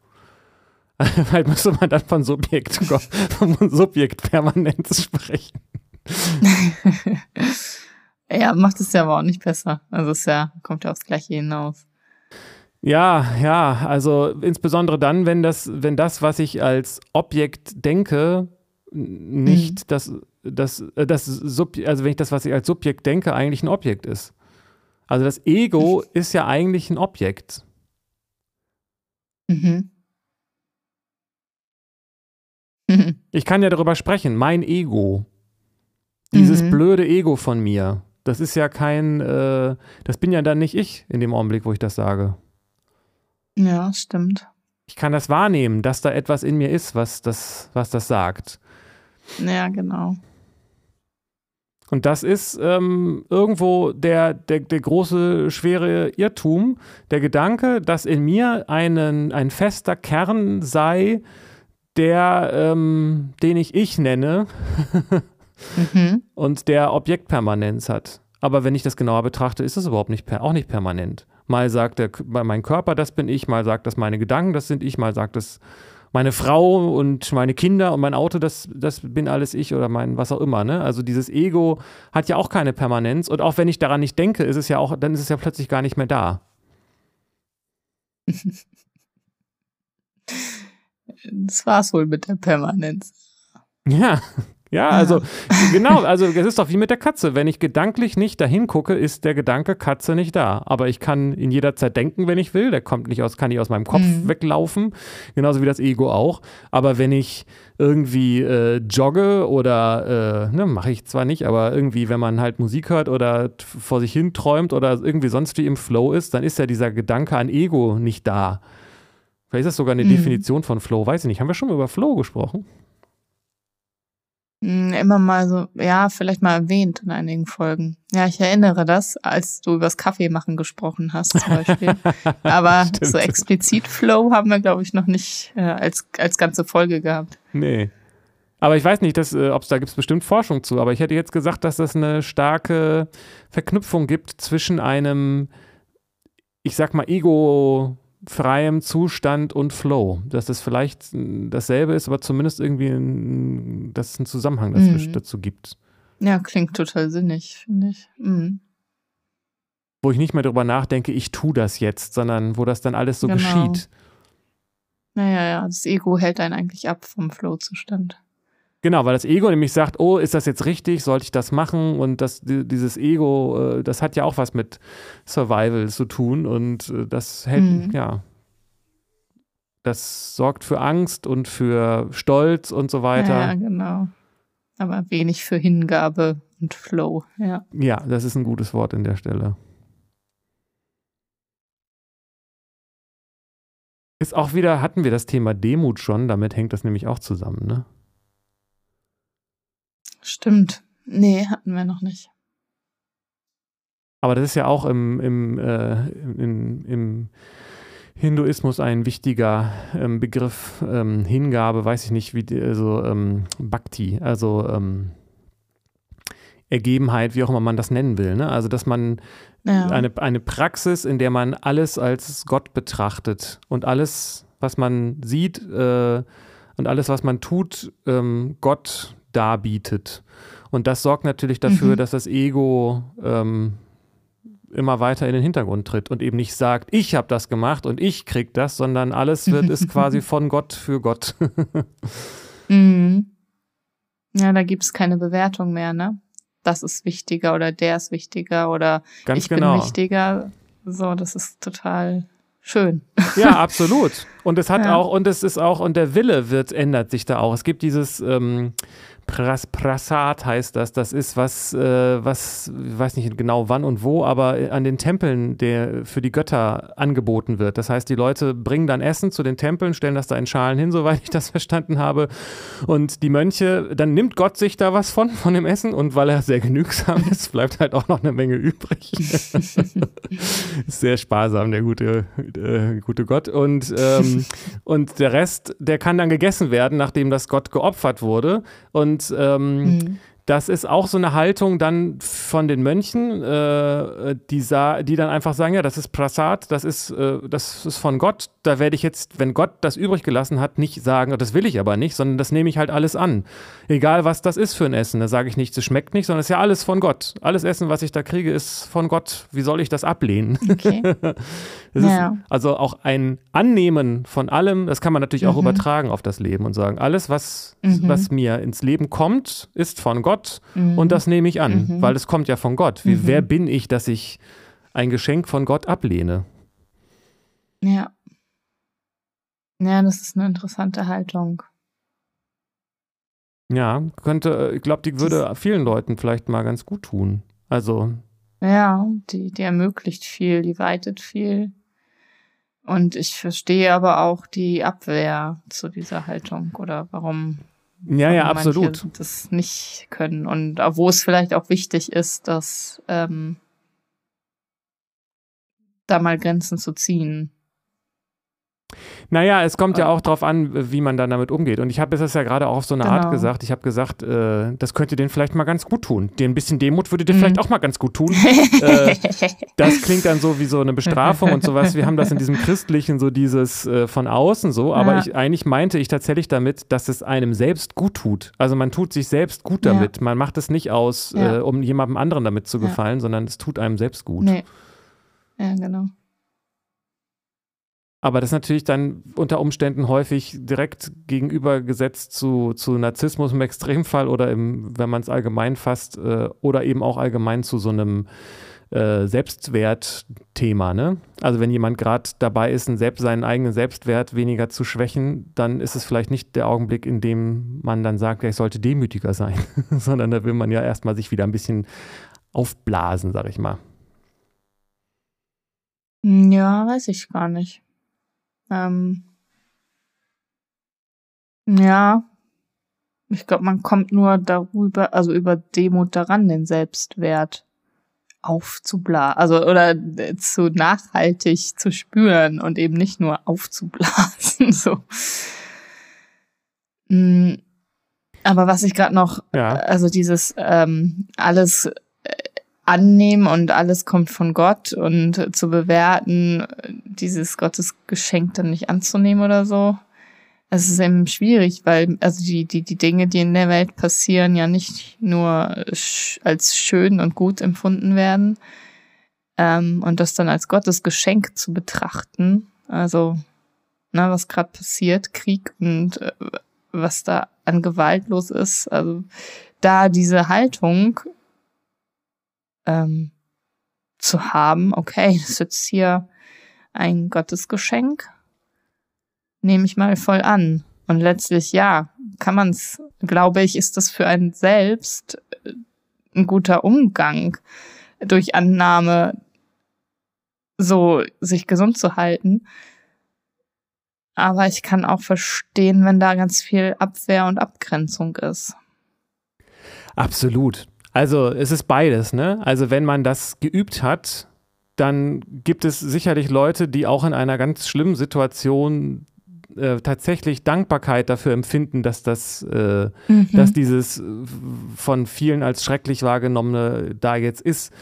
S2: Vielleicht müsste man dann von Subjekt, von Subjektpermanenz sprechen.
S1: ja, macht es ja aber auch nicht besser. Also es ja, kommt ja aufs Gleiche hinaus.
S2: Ja, ja, also insbesondere dann, wenn das, wenn das, was ich als Objekt denke, nicht mhm. das, das, äh, das Sub, also wenn ich das, was ich als Subjekt denke, eigentlich ein Objekt ist. Also das Ego ist ja eigentlich ein Objekt.
S1: Mhm.
S2: Ich kann ja darüber sprechen, mein Ego. Dieses mhm. blöde Ego von mir. Das ist ja kein, äh, das bin ja dann nicht ich in dem Augenblick, wo ich das sage.
S1: Ja, stimmt.
S2: Ich kann das wahrnehmen, dass da etwas in mir ist, was das, was das sagt.
S1: Ja, genau.
S2: Und das ist ähm, irgendwo der, der, der große, schwere Irrtum, der Gedanke, dass in mir einen, ein fester Kern sei, der, ähm, den ich ich nenne mhm. und der Objektpermanenz hat. Aber wenn ich das genauer betrachte, ist es überhaupt nicht, auch nicht permanent. Mal sagt der, mein Körper, das bin ich, mal sagt das meine Gedanken, das sind ich, mal sagt das meine Frau und meine Kinder und mein Auto, das, das bin alles ich oder mein was auch immer. Ne? Also dieses Ego hat ja auch keine Permanenz und auch wenn ich daran nicht denke, ist es ja auch, dann ist es ja plötzlich gar nicht mehr da.
S1: Das war's wohl mit der Permanenz.
S2: Ja, Ja, also genau, also es ist doch wie mit der Katze. Wenn ich gedanklich nicht dahin gucke, ist der Gedanke Katze nicht da. Aber ich kann in jeder Zeit denken, wenn ich will. Der kommt nicht aus, kann nicht aus meinem Kopf mhm. weglaufen. Genauso wie das Ego auch. Aber wenn ich irgendwie äh, jogge oder, äh, ne, mache ich zwar nicht, aber irgendwie, wenn man halt Musik hört oder vor sich hin träumt oder irgendwie sonst wie im Flow ist, dann ist ja dieser Gedanke an Ego nicht da. Vielleicht ist das sogar eine mhm. Definition von Flow, weiß ich nicht. Haben wir schon mal über Flow gesprochen?
S1: Hm, immer mal so, ja, vielleicht mal erwähnt in einigen Folgen. Ja, ich erinnere das, als du übers Kaffeemachen gesprochen hast, zum Beispiel. Aber so explizit Flow haben wir, glaube ich, noch nicht äh, als, als ganze Folge gehabt.
S2: Nee. Aber ich weiß nicht, äh, ob es da gibt es bestimmt Forschung zu, aber ich hätte jetzt gesagt, dass es eine starke Verknüpfung gibt zwischen einem, ich sag mal, Ego freiem Zustand und Flow. Dass das vielleicht dasselbe ist, aber zumindest irgendwie, ein, dass es einen Zusammenhang mhm. dazu gibt.
S1: Ja, klingt total sinnig, finde ich. Mhm.
S2: Wo ich nicht mehr darüber nachdenke, ich tue das jetzt, sondern wo das dann alles so genau. geschieht.
S1: Naja, ja, das Ego hält einen eigentlich ab vom Flow-Zustand.
S2: Genau, weil das Ego nämlich sagt, oh, ist das jetzt richtig, sollte ich das machen? Und das, dieses Ego, äh, das hat ja auch was mit Survival zu tun und äh, das hält, mhm. ja, das sorgt für Angst und für Stolz und so weiter.
S1: Ja, genau. Aber wenig für Hingabe und Flow, ja.
S2: Ja, das ist ein gutes Wort in der Stelle. Ist auch wieder, hatten wir das Thema Demut schon, damit hängt das nämlich auch zusammen, ne?
S1: Stimmt. Nee, hatten wir noch nicht.
S2: Aber das ist ja auch im, im, äh, im, im Hinduismus ein wichtiger ähm, Begriff. Ähm, Hingabe, weiß ich nicht, wie also ähm, Bhakti, also ähm, Ergebenheit, wie auch immer man das nennen will. Ne? Also, dass man ja. eine, eine Praxis, in der man alles als Gott betrachtet und alles, was man sieht äh, und alles, was man tut, ähm, Gott darbietet. Und das sorgt natürlich dafür, mhm. dass das Ego ähm, immer weiter in den Hintergrund tritt und eben nicht sagt, ich habe das gemacht und ich krieg das, sondern alles wird ist quasi von Gott für Gott.
S1: mhm. Ja, da gibt es keine Bewertung mehr, ne? Das ist wichtiger oder der ist wichtiger oder
S2: Ganz
S1: ich
S2: genau.
S1: bin wichtiger. So, das ist total schön.
S2: Ja, absolut. Und es hat ja. auch, und es ist auch, und der Wille wird, ändert sich da auch. Es gibt dieses, ähm, Pras Prasad heißt das. Das ist was, äh, was, ich weiß nicht genau wann und wo, aber an den Tempeln der für die Götter angeboten wird. Das heißt, die Leute bringen dann Essen zu den Tempeln, stellen das da in Schalen hin, soweit ich das verstanden habe. Und die Mönche, dann nimmt Gott sich da was von, von dem Essen und weil er sehr genügsam ist, bleibt halt auch noch eine Menge übrig. sehr sparsam, der gute, äh, gute Gott. Und, ähm, und der Rest, der kann dann gegessen werden, nachdem das Gott geopfert wurde. Und und ähm, mhm. Das ist auch so eine Haltung dann von den Mönchen, äh, die, die dann einfach sagen, ja, das ist Prasad, das ist, äh, das ist von Gott. Da werde ich jetzt, wenn Gott das übrig gelassen hat, nicht sagen, das will ich aber nicht, sondern das nehme ich halt alles an. Egal, was das ist für ein Essen. Da sage ich nicht, es schmeckt nicht, sondern es ist ja alles von Gott. Alles Essen, was ich da kriege, ist von Gott. Wie soll ich das ablehnen? Okay. ja. ist also auch ein Annehmen von allem, das kann man natürlich mhm. auch übertragen auf das Leben und sagen, alles, was, mhm. was mir ins Leben kommt, ist von Gott mhm. und das nehme ich an, mhm. weil es kommt ja von Gott. Wie, wer mhm. bin ich, dass ich ein Geschenk von Gott ablehne?
S1: Ja. Ja, das ist eine interessante Haltung.
S2: Ja, könnte, ich glaube, die würde vielen Leuten vielleicht mal ganz gut tun. Also.
S1: Ja, die, die ermöglicht viel, die weitet viel. Und ich verstehe aber auch die Abwehr zu dieser Haltung oder warum,
S2: ja, ja, absolut.
S1: das nicht können. Und wo es vielleicht auch wichtig ist, dass ähm, da mal Grenzen zu ziehen.
S2: Naja, es kommt ja auch darauf an, wie man dann damit umgeht. Und ich habe das ja gerade auch auf so eine genau. Art gesagt. Ich habe gesagt, äh, das könnte denen vielleicht mal ganz gut tun. Dir ein bisschen Demut würde dir mhm. vielleicht auch mal ganz gut tun. äh, das klingt dann so wie so eine Bestrafung und sowas. Wir haben das in diesem Christlichen, so dieses äh, von außen so. Aber ja. ich, eigentlich meinte ich tatsächlich damit, dass es einem selbst gut tut. Also man tut sich selbst gut damit. Ja. Man macht es nicht aus, ja. Äh, um jemandem anderen damit zu gefallen, sondern es tut einem selbst gut. Nee.
S1: Ja, genau.
S2: Aber das ist natürlich dann unter Umständen häufig direkt gegenübergesetzt zu, zu Narzissmus im Extremfall oder im, wenn man es allgemein fasst, äh, oder eben auch allgemein zu so einem äh, Selbstwertthema. Ne? Also wenn jemand gerade dabei ist, Selbst, seinen eigenen Selbstwert weniger zu schwächen, dann ist es vielleicht nicht der Augenblick, in dem man dann sagt, ja, ich sollte demütiger sein, sondern da will man ja erstmal sich wieder ein bisschen aufblasen, sag ich mal.
S1: Ja, weiß ich gar nicht. Ähm, ja, ich glaube, man kommt nur darüber, also über Demut daran, den Selbstwert aufzublasen, also oder äh, zu nachhaltig zu spüren und eben nicht nur aufzublasen. So. Mm, aber was ich gerade noch, ja. also dieses ähm, alles annehmen und alles kommt von Gott und zu bewerten, dieses Gottesgeschenk dann nicht anzunehmen oder so. Es ist eben schwierig, weil also die, die, die Dinge, die in der Welt passieren, ja nicht nur als schön und gut empfunden werden ähm, und das dann als Gottes Geschenk zu betrachten. Also, na, was gerade passiert, Krieg und äh, was da an Gewalt los ist. Also da diese Haltung ähm, zu haben, okay, das ist jetzt hier ein Gottesgeschenk, nehme ich mal voll an. Und letztlich, ja, kann man es, glaube ich, ist das für einen selbst äh, ein guter Umgang durch Annahme, so sich gesund zu halten. Aber ich kann auch verstehen, wenn da ganz viel Abwehr und Abgrenzung ist.
S2: Absolut. Also es ist beides, ne? Also wenn man das geübt hat, dann gibt es sicherlich Leute, die auch in einer ganz schlimmen Situation äh, tatsächlich Dankbarkeit dafür empfinden, dass das, äh, mhm. dass dieses von vielen als schrecklich wahrgenommene da jetzt ist.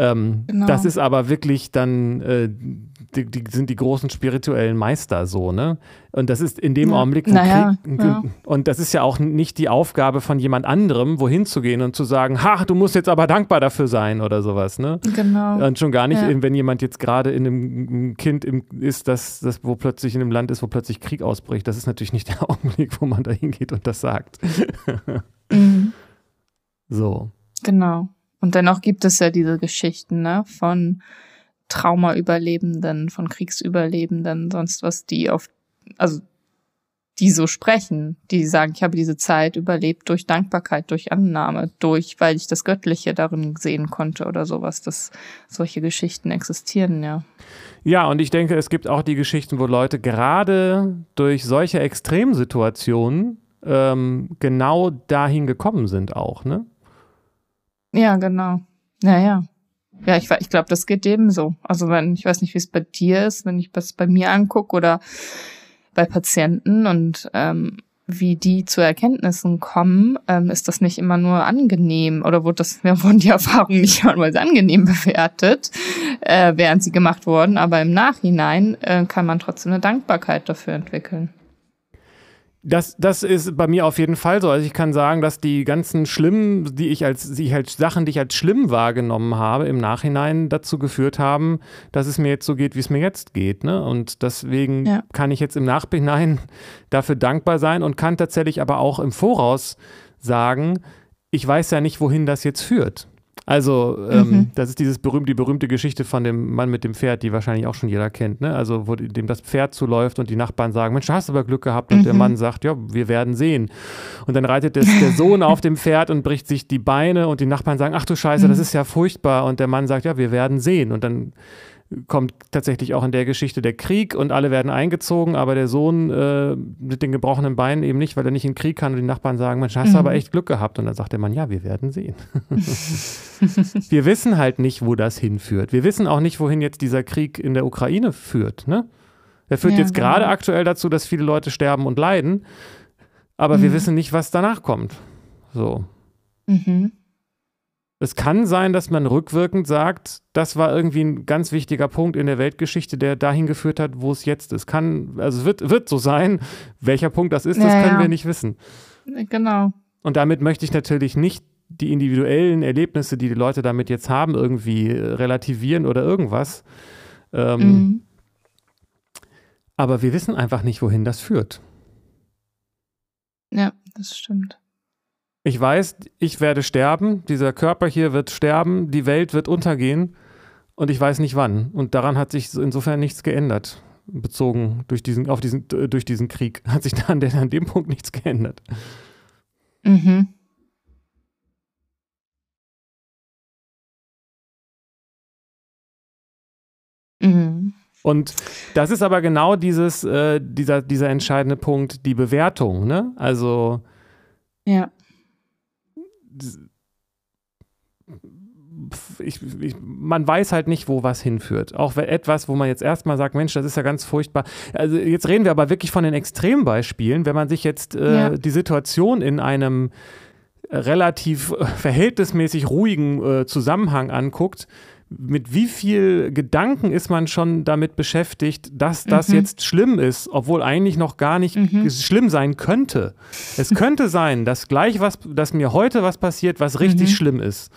S2: Ähm, genau. Das ist aber wirklich dann, äh, die, die, sind die großen spirituellen Meister so, ne? Und das ist in dem ja. Augenblick, naja, Krieg, ja. und das ist ja auch nicht die Aufgabe von jemand anderem, wohin zu gehen und zu sagen, ha, du musst jetzt aber dankbar dafür sein oder sowas, ne?
S1: Genau.
S2: Und schon gar nicht, ja. wenn jemand jetzt gerade in einem Kind im, ist, das, das, wo plötzlich in einem Land ist, wo plötzlich Krieg ausbricht. Das ist natürlich nicht der Augenblick, wo man da hingeht und das sagt. mhm. So.
S1: Genau. Und dennoch gibt es ja diese Geschichten, ne, von Traumaüberlebenden, von Kriegsüberlebenden, sonst was, die auf, also die so sprechen, die sagen, ich habe diese Zeit überlebt durch Dankbarkeit, durch Annahme, durch, weil ich das Göttliche darin sehen konnte oder sowas, dass solche Geschichten existieren, ja.
S2: Ja, und ich denke, es gibt auch die Geschichten, wo Leute gerade durch solche Extremsituationen ähm, genau dahin gekommen sind auch, ne?
S1: Ja, genau. Naja. Ja, ich, ich glaube, das geht eben so. Also wenn, ich weiß nicht, wie es bei dir ist, wenn ich das bei mir angucke oder bei Patienten und ähm, wie die zu Erkenntnissen kommen, ähm, ist das nicht immer nur angenehm oder wurde das, ja, wurden die Erfahrungen nicht immer nur als angenehm bewertet, äh, während sie gemacht wurden, aber im Nachhinein äh, kann man trotzdem eine Dankbarkeit dafür entwickeln.
S2: Das, das ist bei mir auf jeden Fall so. Also ich kann sagen, dass die ganzen schlimmen, die ich als, die ich als Sachen, die ich als schlimm wahrgenommen habe, im Nachhinein dazu geführt haben, dass es mir jetzt so geht, wie es mir jetzt geht. Ne? Und deswegen ja. kann ich jetzt im Nachhinein dafür dankbar sein und kann tatsächlich aber auch im Voraus sagen, ich weiß ja nicht, wohin das jetzt führt. Also, ähm, mhm. das ist dieses berühmte, die berühmte Geschichte von dem Mann mit dem Pferd, die wahrscheinlich auch schon jeder kennt, ne? Also, wo dem das Pferd zuläuft und die Nachbarn sagen, Mensch, hast du aber Glück gehabt. Und mhm. der Mann sagt, ja, wir werden sehen. Und dann reitet das, der Sohn auf dem Pferd und bricht sich die Beine und die Nachbarn sagen, ach du Scheiße, mhm. das ist ja furchtbar. Und der Mann sagt, ja, wir werden sehen. Und dann kommt tatsächlich auch in der Geschichte der Krieg und alle werden eingezogen, aber der Sohn äh, mit den gebrochenen Beinen eben nicht, weil er nicht in den Krieg kann und die Nachbarn sagen, Mensch, hast du mhm. aber echt Glück gehabt. Und dann sagt der Mann, ja, wir werden sehen. wir wissen halt nicht, wo das hinführt. Wir wissen auch nicht, wohin jetzt dieser Krieg in der Ukraine führt. Ne? Er führt ja, jetzt genau. gerade aktuell dazu, dass viele Leute sterben und leiden, aber mhm. wir wissen nicht, was danach kommt. So. Mhm. Es kann sein, dass man rückwirkend sagt, das war irgendwie ein ganz wichtiger Punkt in der Weltgeschichte, der dahin geführt hat, wo es jetzt ist. Kann, also es wird, wird so sein. Welcher Punkt das ist, ja, das können ja. wir nicht wissen.
S1: Genau.
S2: Und damit möchte ich natürlich nicht die individuellen Erlebnisse, die die Leute damit jetzt haben, irgendwie relativieren oder irgendwas. Ähm, mhm. aber wir wissen einfach nicht, wohin das führt.
S1: Ja, das stimmt.
S2: Ich weiß, ich werde sterben, dieser Körper hier wird sterben, die Welt wird untergehen und ich weiß nicht wann. Und daran hat sich insofern nichts geändert, bezogen durch diesen, auf diesen, durch diesen Krieg. Hat sich dann an dem Punkt nichts geändert.
S1: Mhm. Mhm.
S2: Und das ist aber genau dieses, äh, dieser, dieser entscheidende Punkt, die Bewertung, ne? Also
S1: ja.
S2: Ich, ich, man weiß halt nicht, wo was hinführt. Auch etwas, wo man jetzt erstmal sagt, Mensch, das ist ja ganz furchtbar. Also jetzt reden wir aber wirklich von den Extrembeispielen. Wenn man sich jetzt äh, ja. die Situation in einem relativ äh, verhältnismäßig ruhigen äh, Zusammenhang anguckt, mit wie viel Gedanken ist man schon damit beschäftigt, dass das mhm. jetzt schlimm ist, obwohl eigentlich noch gar nicht mhm. schlimm sein könnte. Es könnte sein, dass gleich was, dass mir heute was passiert, was richtig mhm. schlimm ist.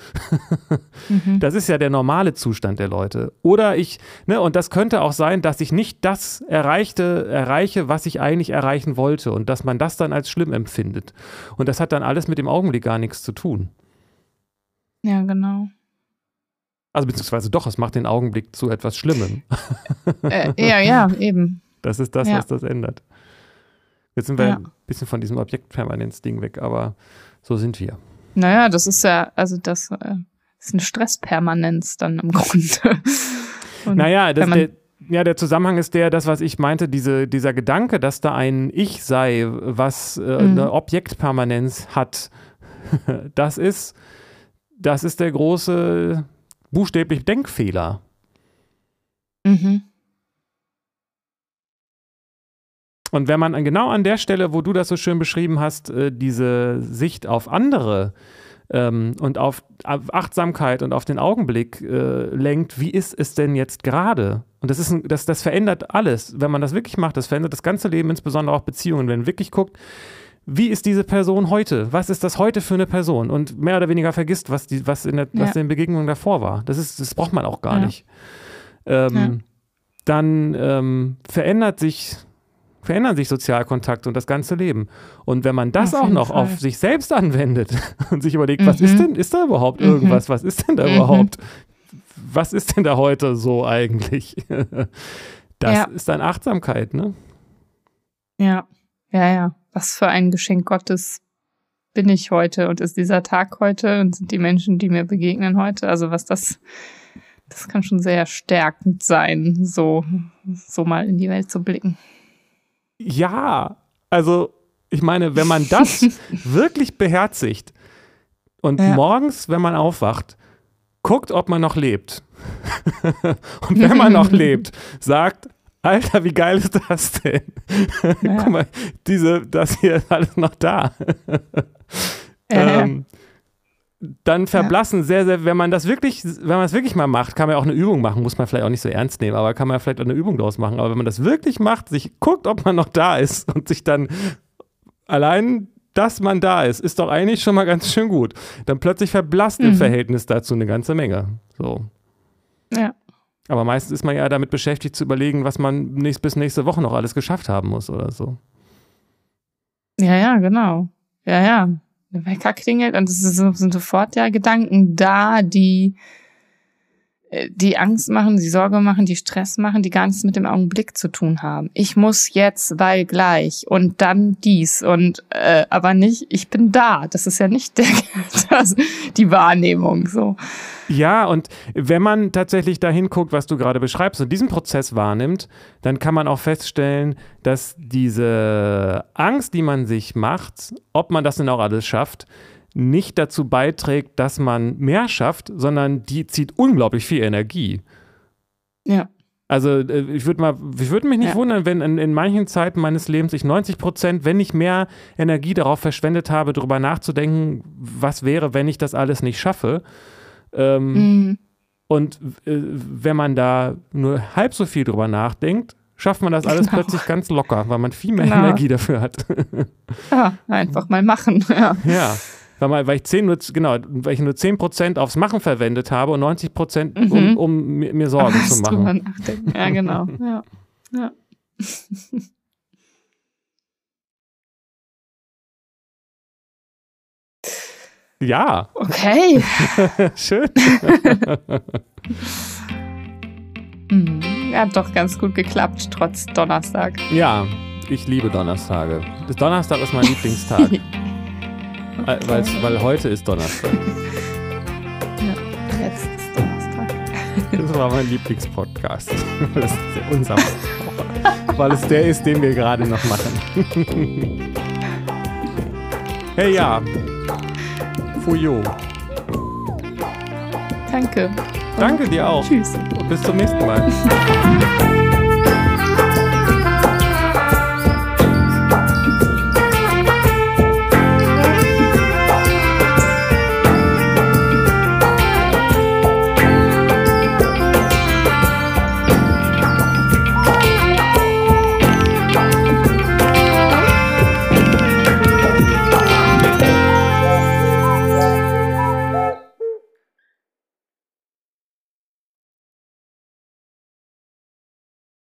S2: Mhm. das ist ja der normale Zustand der Leute. Oder ich, ne, und das könnte auch sein, dass ich nicht das erreichte, erreiche, was ich eigentlich erreichen wollte und dass man das dann als schlimm empfindet. Und das hat dann alles mit dem Augenblick gar nichts zu tun.
S1: Ja, genau.
S2: Also beziehungsweise doch, es macht den Augenblick zu etwas Schlimmem.
S1: Äh, ja, ja, eben.
S2: Das ist das, ja. was das ändert. Jetzt sind wir ja. ein bisschen von diesem Objektpermanenz-Ding weg, aber so sind wir.
S1: Naja, das ist ja, also das äh, ist eine Stresspermanenz dann im Grunde.
S2: Und naja, das, der, ja, der Zusammenhang ist der, das, was ich meinte, diese, dieser Gedanke, dass da ein Ich sei, was äh, mhm. eine Objektpermanenz hat, das ist, das ist der große buchstäblich Denkfehler. Mhm. Und wenn man genau an der Stelle, wo du das so schön beschrieben hast, äh, diese Sicht auf andere ähm, und auf Achtsamkeit und auf den Augenblick äh, lenkt, wie ist es denn jetzt gerade? Und das, ist ein, das, das verändert alles. Wenn man das wirklich macht, das verändert das ganze Leben, insbesondere auch Beziehungen. Wenn man wirklich guckt, wie ist diese Person heute? Was ist das heute für eine Person? Und mehr oder weniger vergisst, was, die, was, in, der, ja. was in den Begegnungen davor war. Das, ist, das braucht man auch gar ja. nicht. Ähm, ja. Dann ähm, verändert sich, verändern sich Sozialkontakte und das ganze Leben. Und wenn man das auch noch Fall. auf sich selbst anwendet und sich überlegt, mhm. was ist denn, ist da überhaupt mhm. irgendwas? Was ist denn da mhm. überhaupt? Was ist denn da heute so eigentlich? das ist dann Achtsamkeit, ne?
S1: Ja, ja, ja was für ein Geschenk Gottes bin ich heute und ist dieser Tag heute und sind die Menschen, die mir begegnen heute. Also was das, das kann schon sehr stärkend sein, so, so mal in die Welt zu blicken.
S2: Ja, also ich meine, wenn man das wirklich beherzigt und ja. morgens, wenn man aufwacht, guckt, ob man noch lebt. und wenn man noch lebt, sagt, Alter, wie geil ist das denn? Ja. Guck mal, diese, das hier ist alles noch da. ähm, dann verblassen ja. sehr, sehr, wenn man das wirklich, wenn man es wirklich mal macht, kann man ja auch eine Übung machen, muss man vielleicht auch nicht so ernst nehmen, aber kann man vielleicht auch eine Übung daraus machen. Aber wenn man das wirklich macht, sich guckt, ob man noch da ist und sich dann allein dass man da ist, ist doch eigentlich schon mal ganz schön gut. Dann plötzlich verblasst mhm. im Verhältnis dazu eine ganze Menge. So.
S1: Ja.
S2: Aber meistens ist man ja damit beschäftigt zu überlegen, was man nächst, bis nächste Woche noch alles geschafft haben muss oder so.
S1: Ja, ja, genau. Ja, ja. Der Wecker klingelt und es sind sofort ja Gedanken da, die die Angst machen, die Sorge machen, die Stress machen, die gar nichts mit dem Augenblick zu tun haben. Ich muss jetzt, weil gleich und dann dies und äh, aber nicht, ich bin da. Das ist ja nicht der, das, die Wahrnehmung so.
S2: Ja, und wenn man tatsächlich dahin guckt, was du gerade beschreibst und diesen Prozess wahrnimmt, dann kann man auch feststellen, dass diese Angst, die man sich macht, ob man das denn auch alles schafft, nicht dazu beiträgt, dass man mehr schafft, sondern die zieht unglaublich viel Energie.
S1: Ja.
S2: Also äh, ich würde mal, ich würde mich nicht ja. wundern, wenn in, in, manchen Zeiten meines Lebens ich 90 Prozent, wenn ich mehr Energie darauf verschwendet habe, darüber nachzudenken, was wäre, wenn ich das alles nicht schaffe. Ähm, mhm. Und äh, wenn man da nur halb so viel drüber nachdenkt, schafft man das alles genau. plötzlich ganz locker, weil man viel mehr genau. Energie dafür hat.
S1: ja, einfach mal machen. Ja.
S2: ja weil, mal, weil ich 10 nur, genau, weil ich nur 10% aufs Machen verwendet habe und 90% mhm. um, um mir, Sorgen Ach, zu machen.
S1: Ja, genau. Ja. ja.
S2: Ja.
S1: Okay.
S2: Schön.
S1: Hm, Hat doch ganz gut geklappt, trotz Donnerstag.
S2: Ja, ich liebe Donnerstage. Donnerstag ist mein Lieblingstag. Weil's, weil heute ist Donnerstag.
S1: Ja, jetzt ist Donnerstag.
S2: Das war mein Lieblingspodcast. Das ist unser. Weil es der ist, den wir gerade noch machen. Hey ja. Fuyo.
S1: Danke.
S2: Danke dir auch.
S1: Tschüss.
S2: Und bis zum nächsten Mal.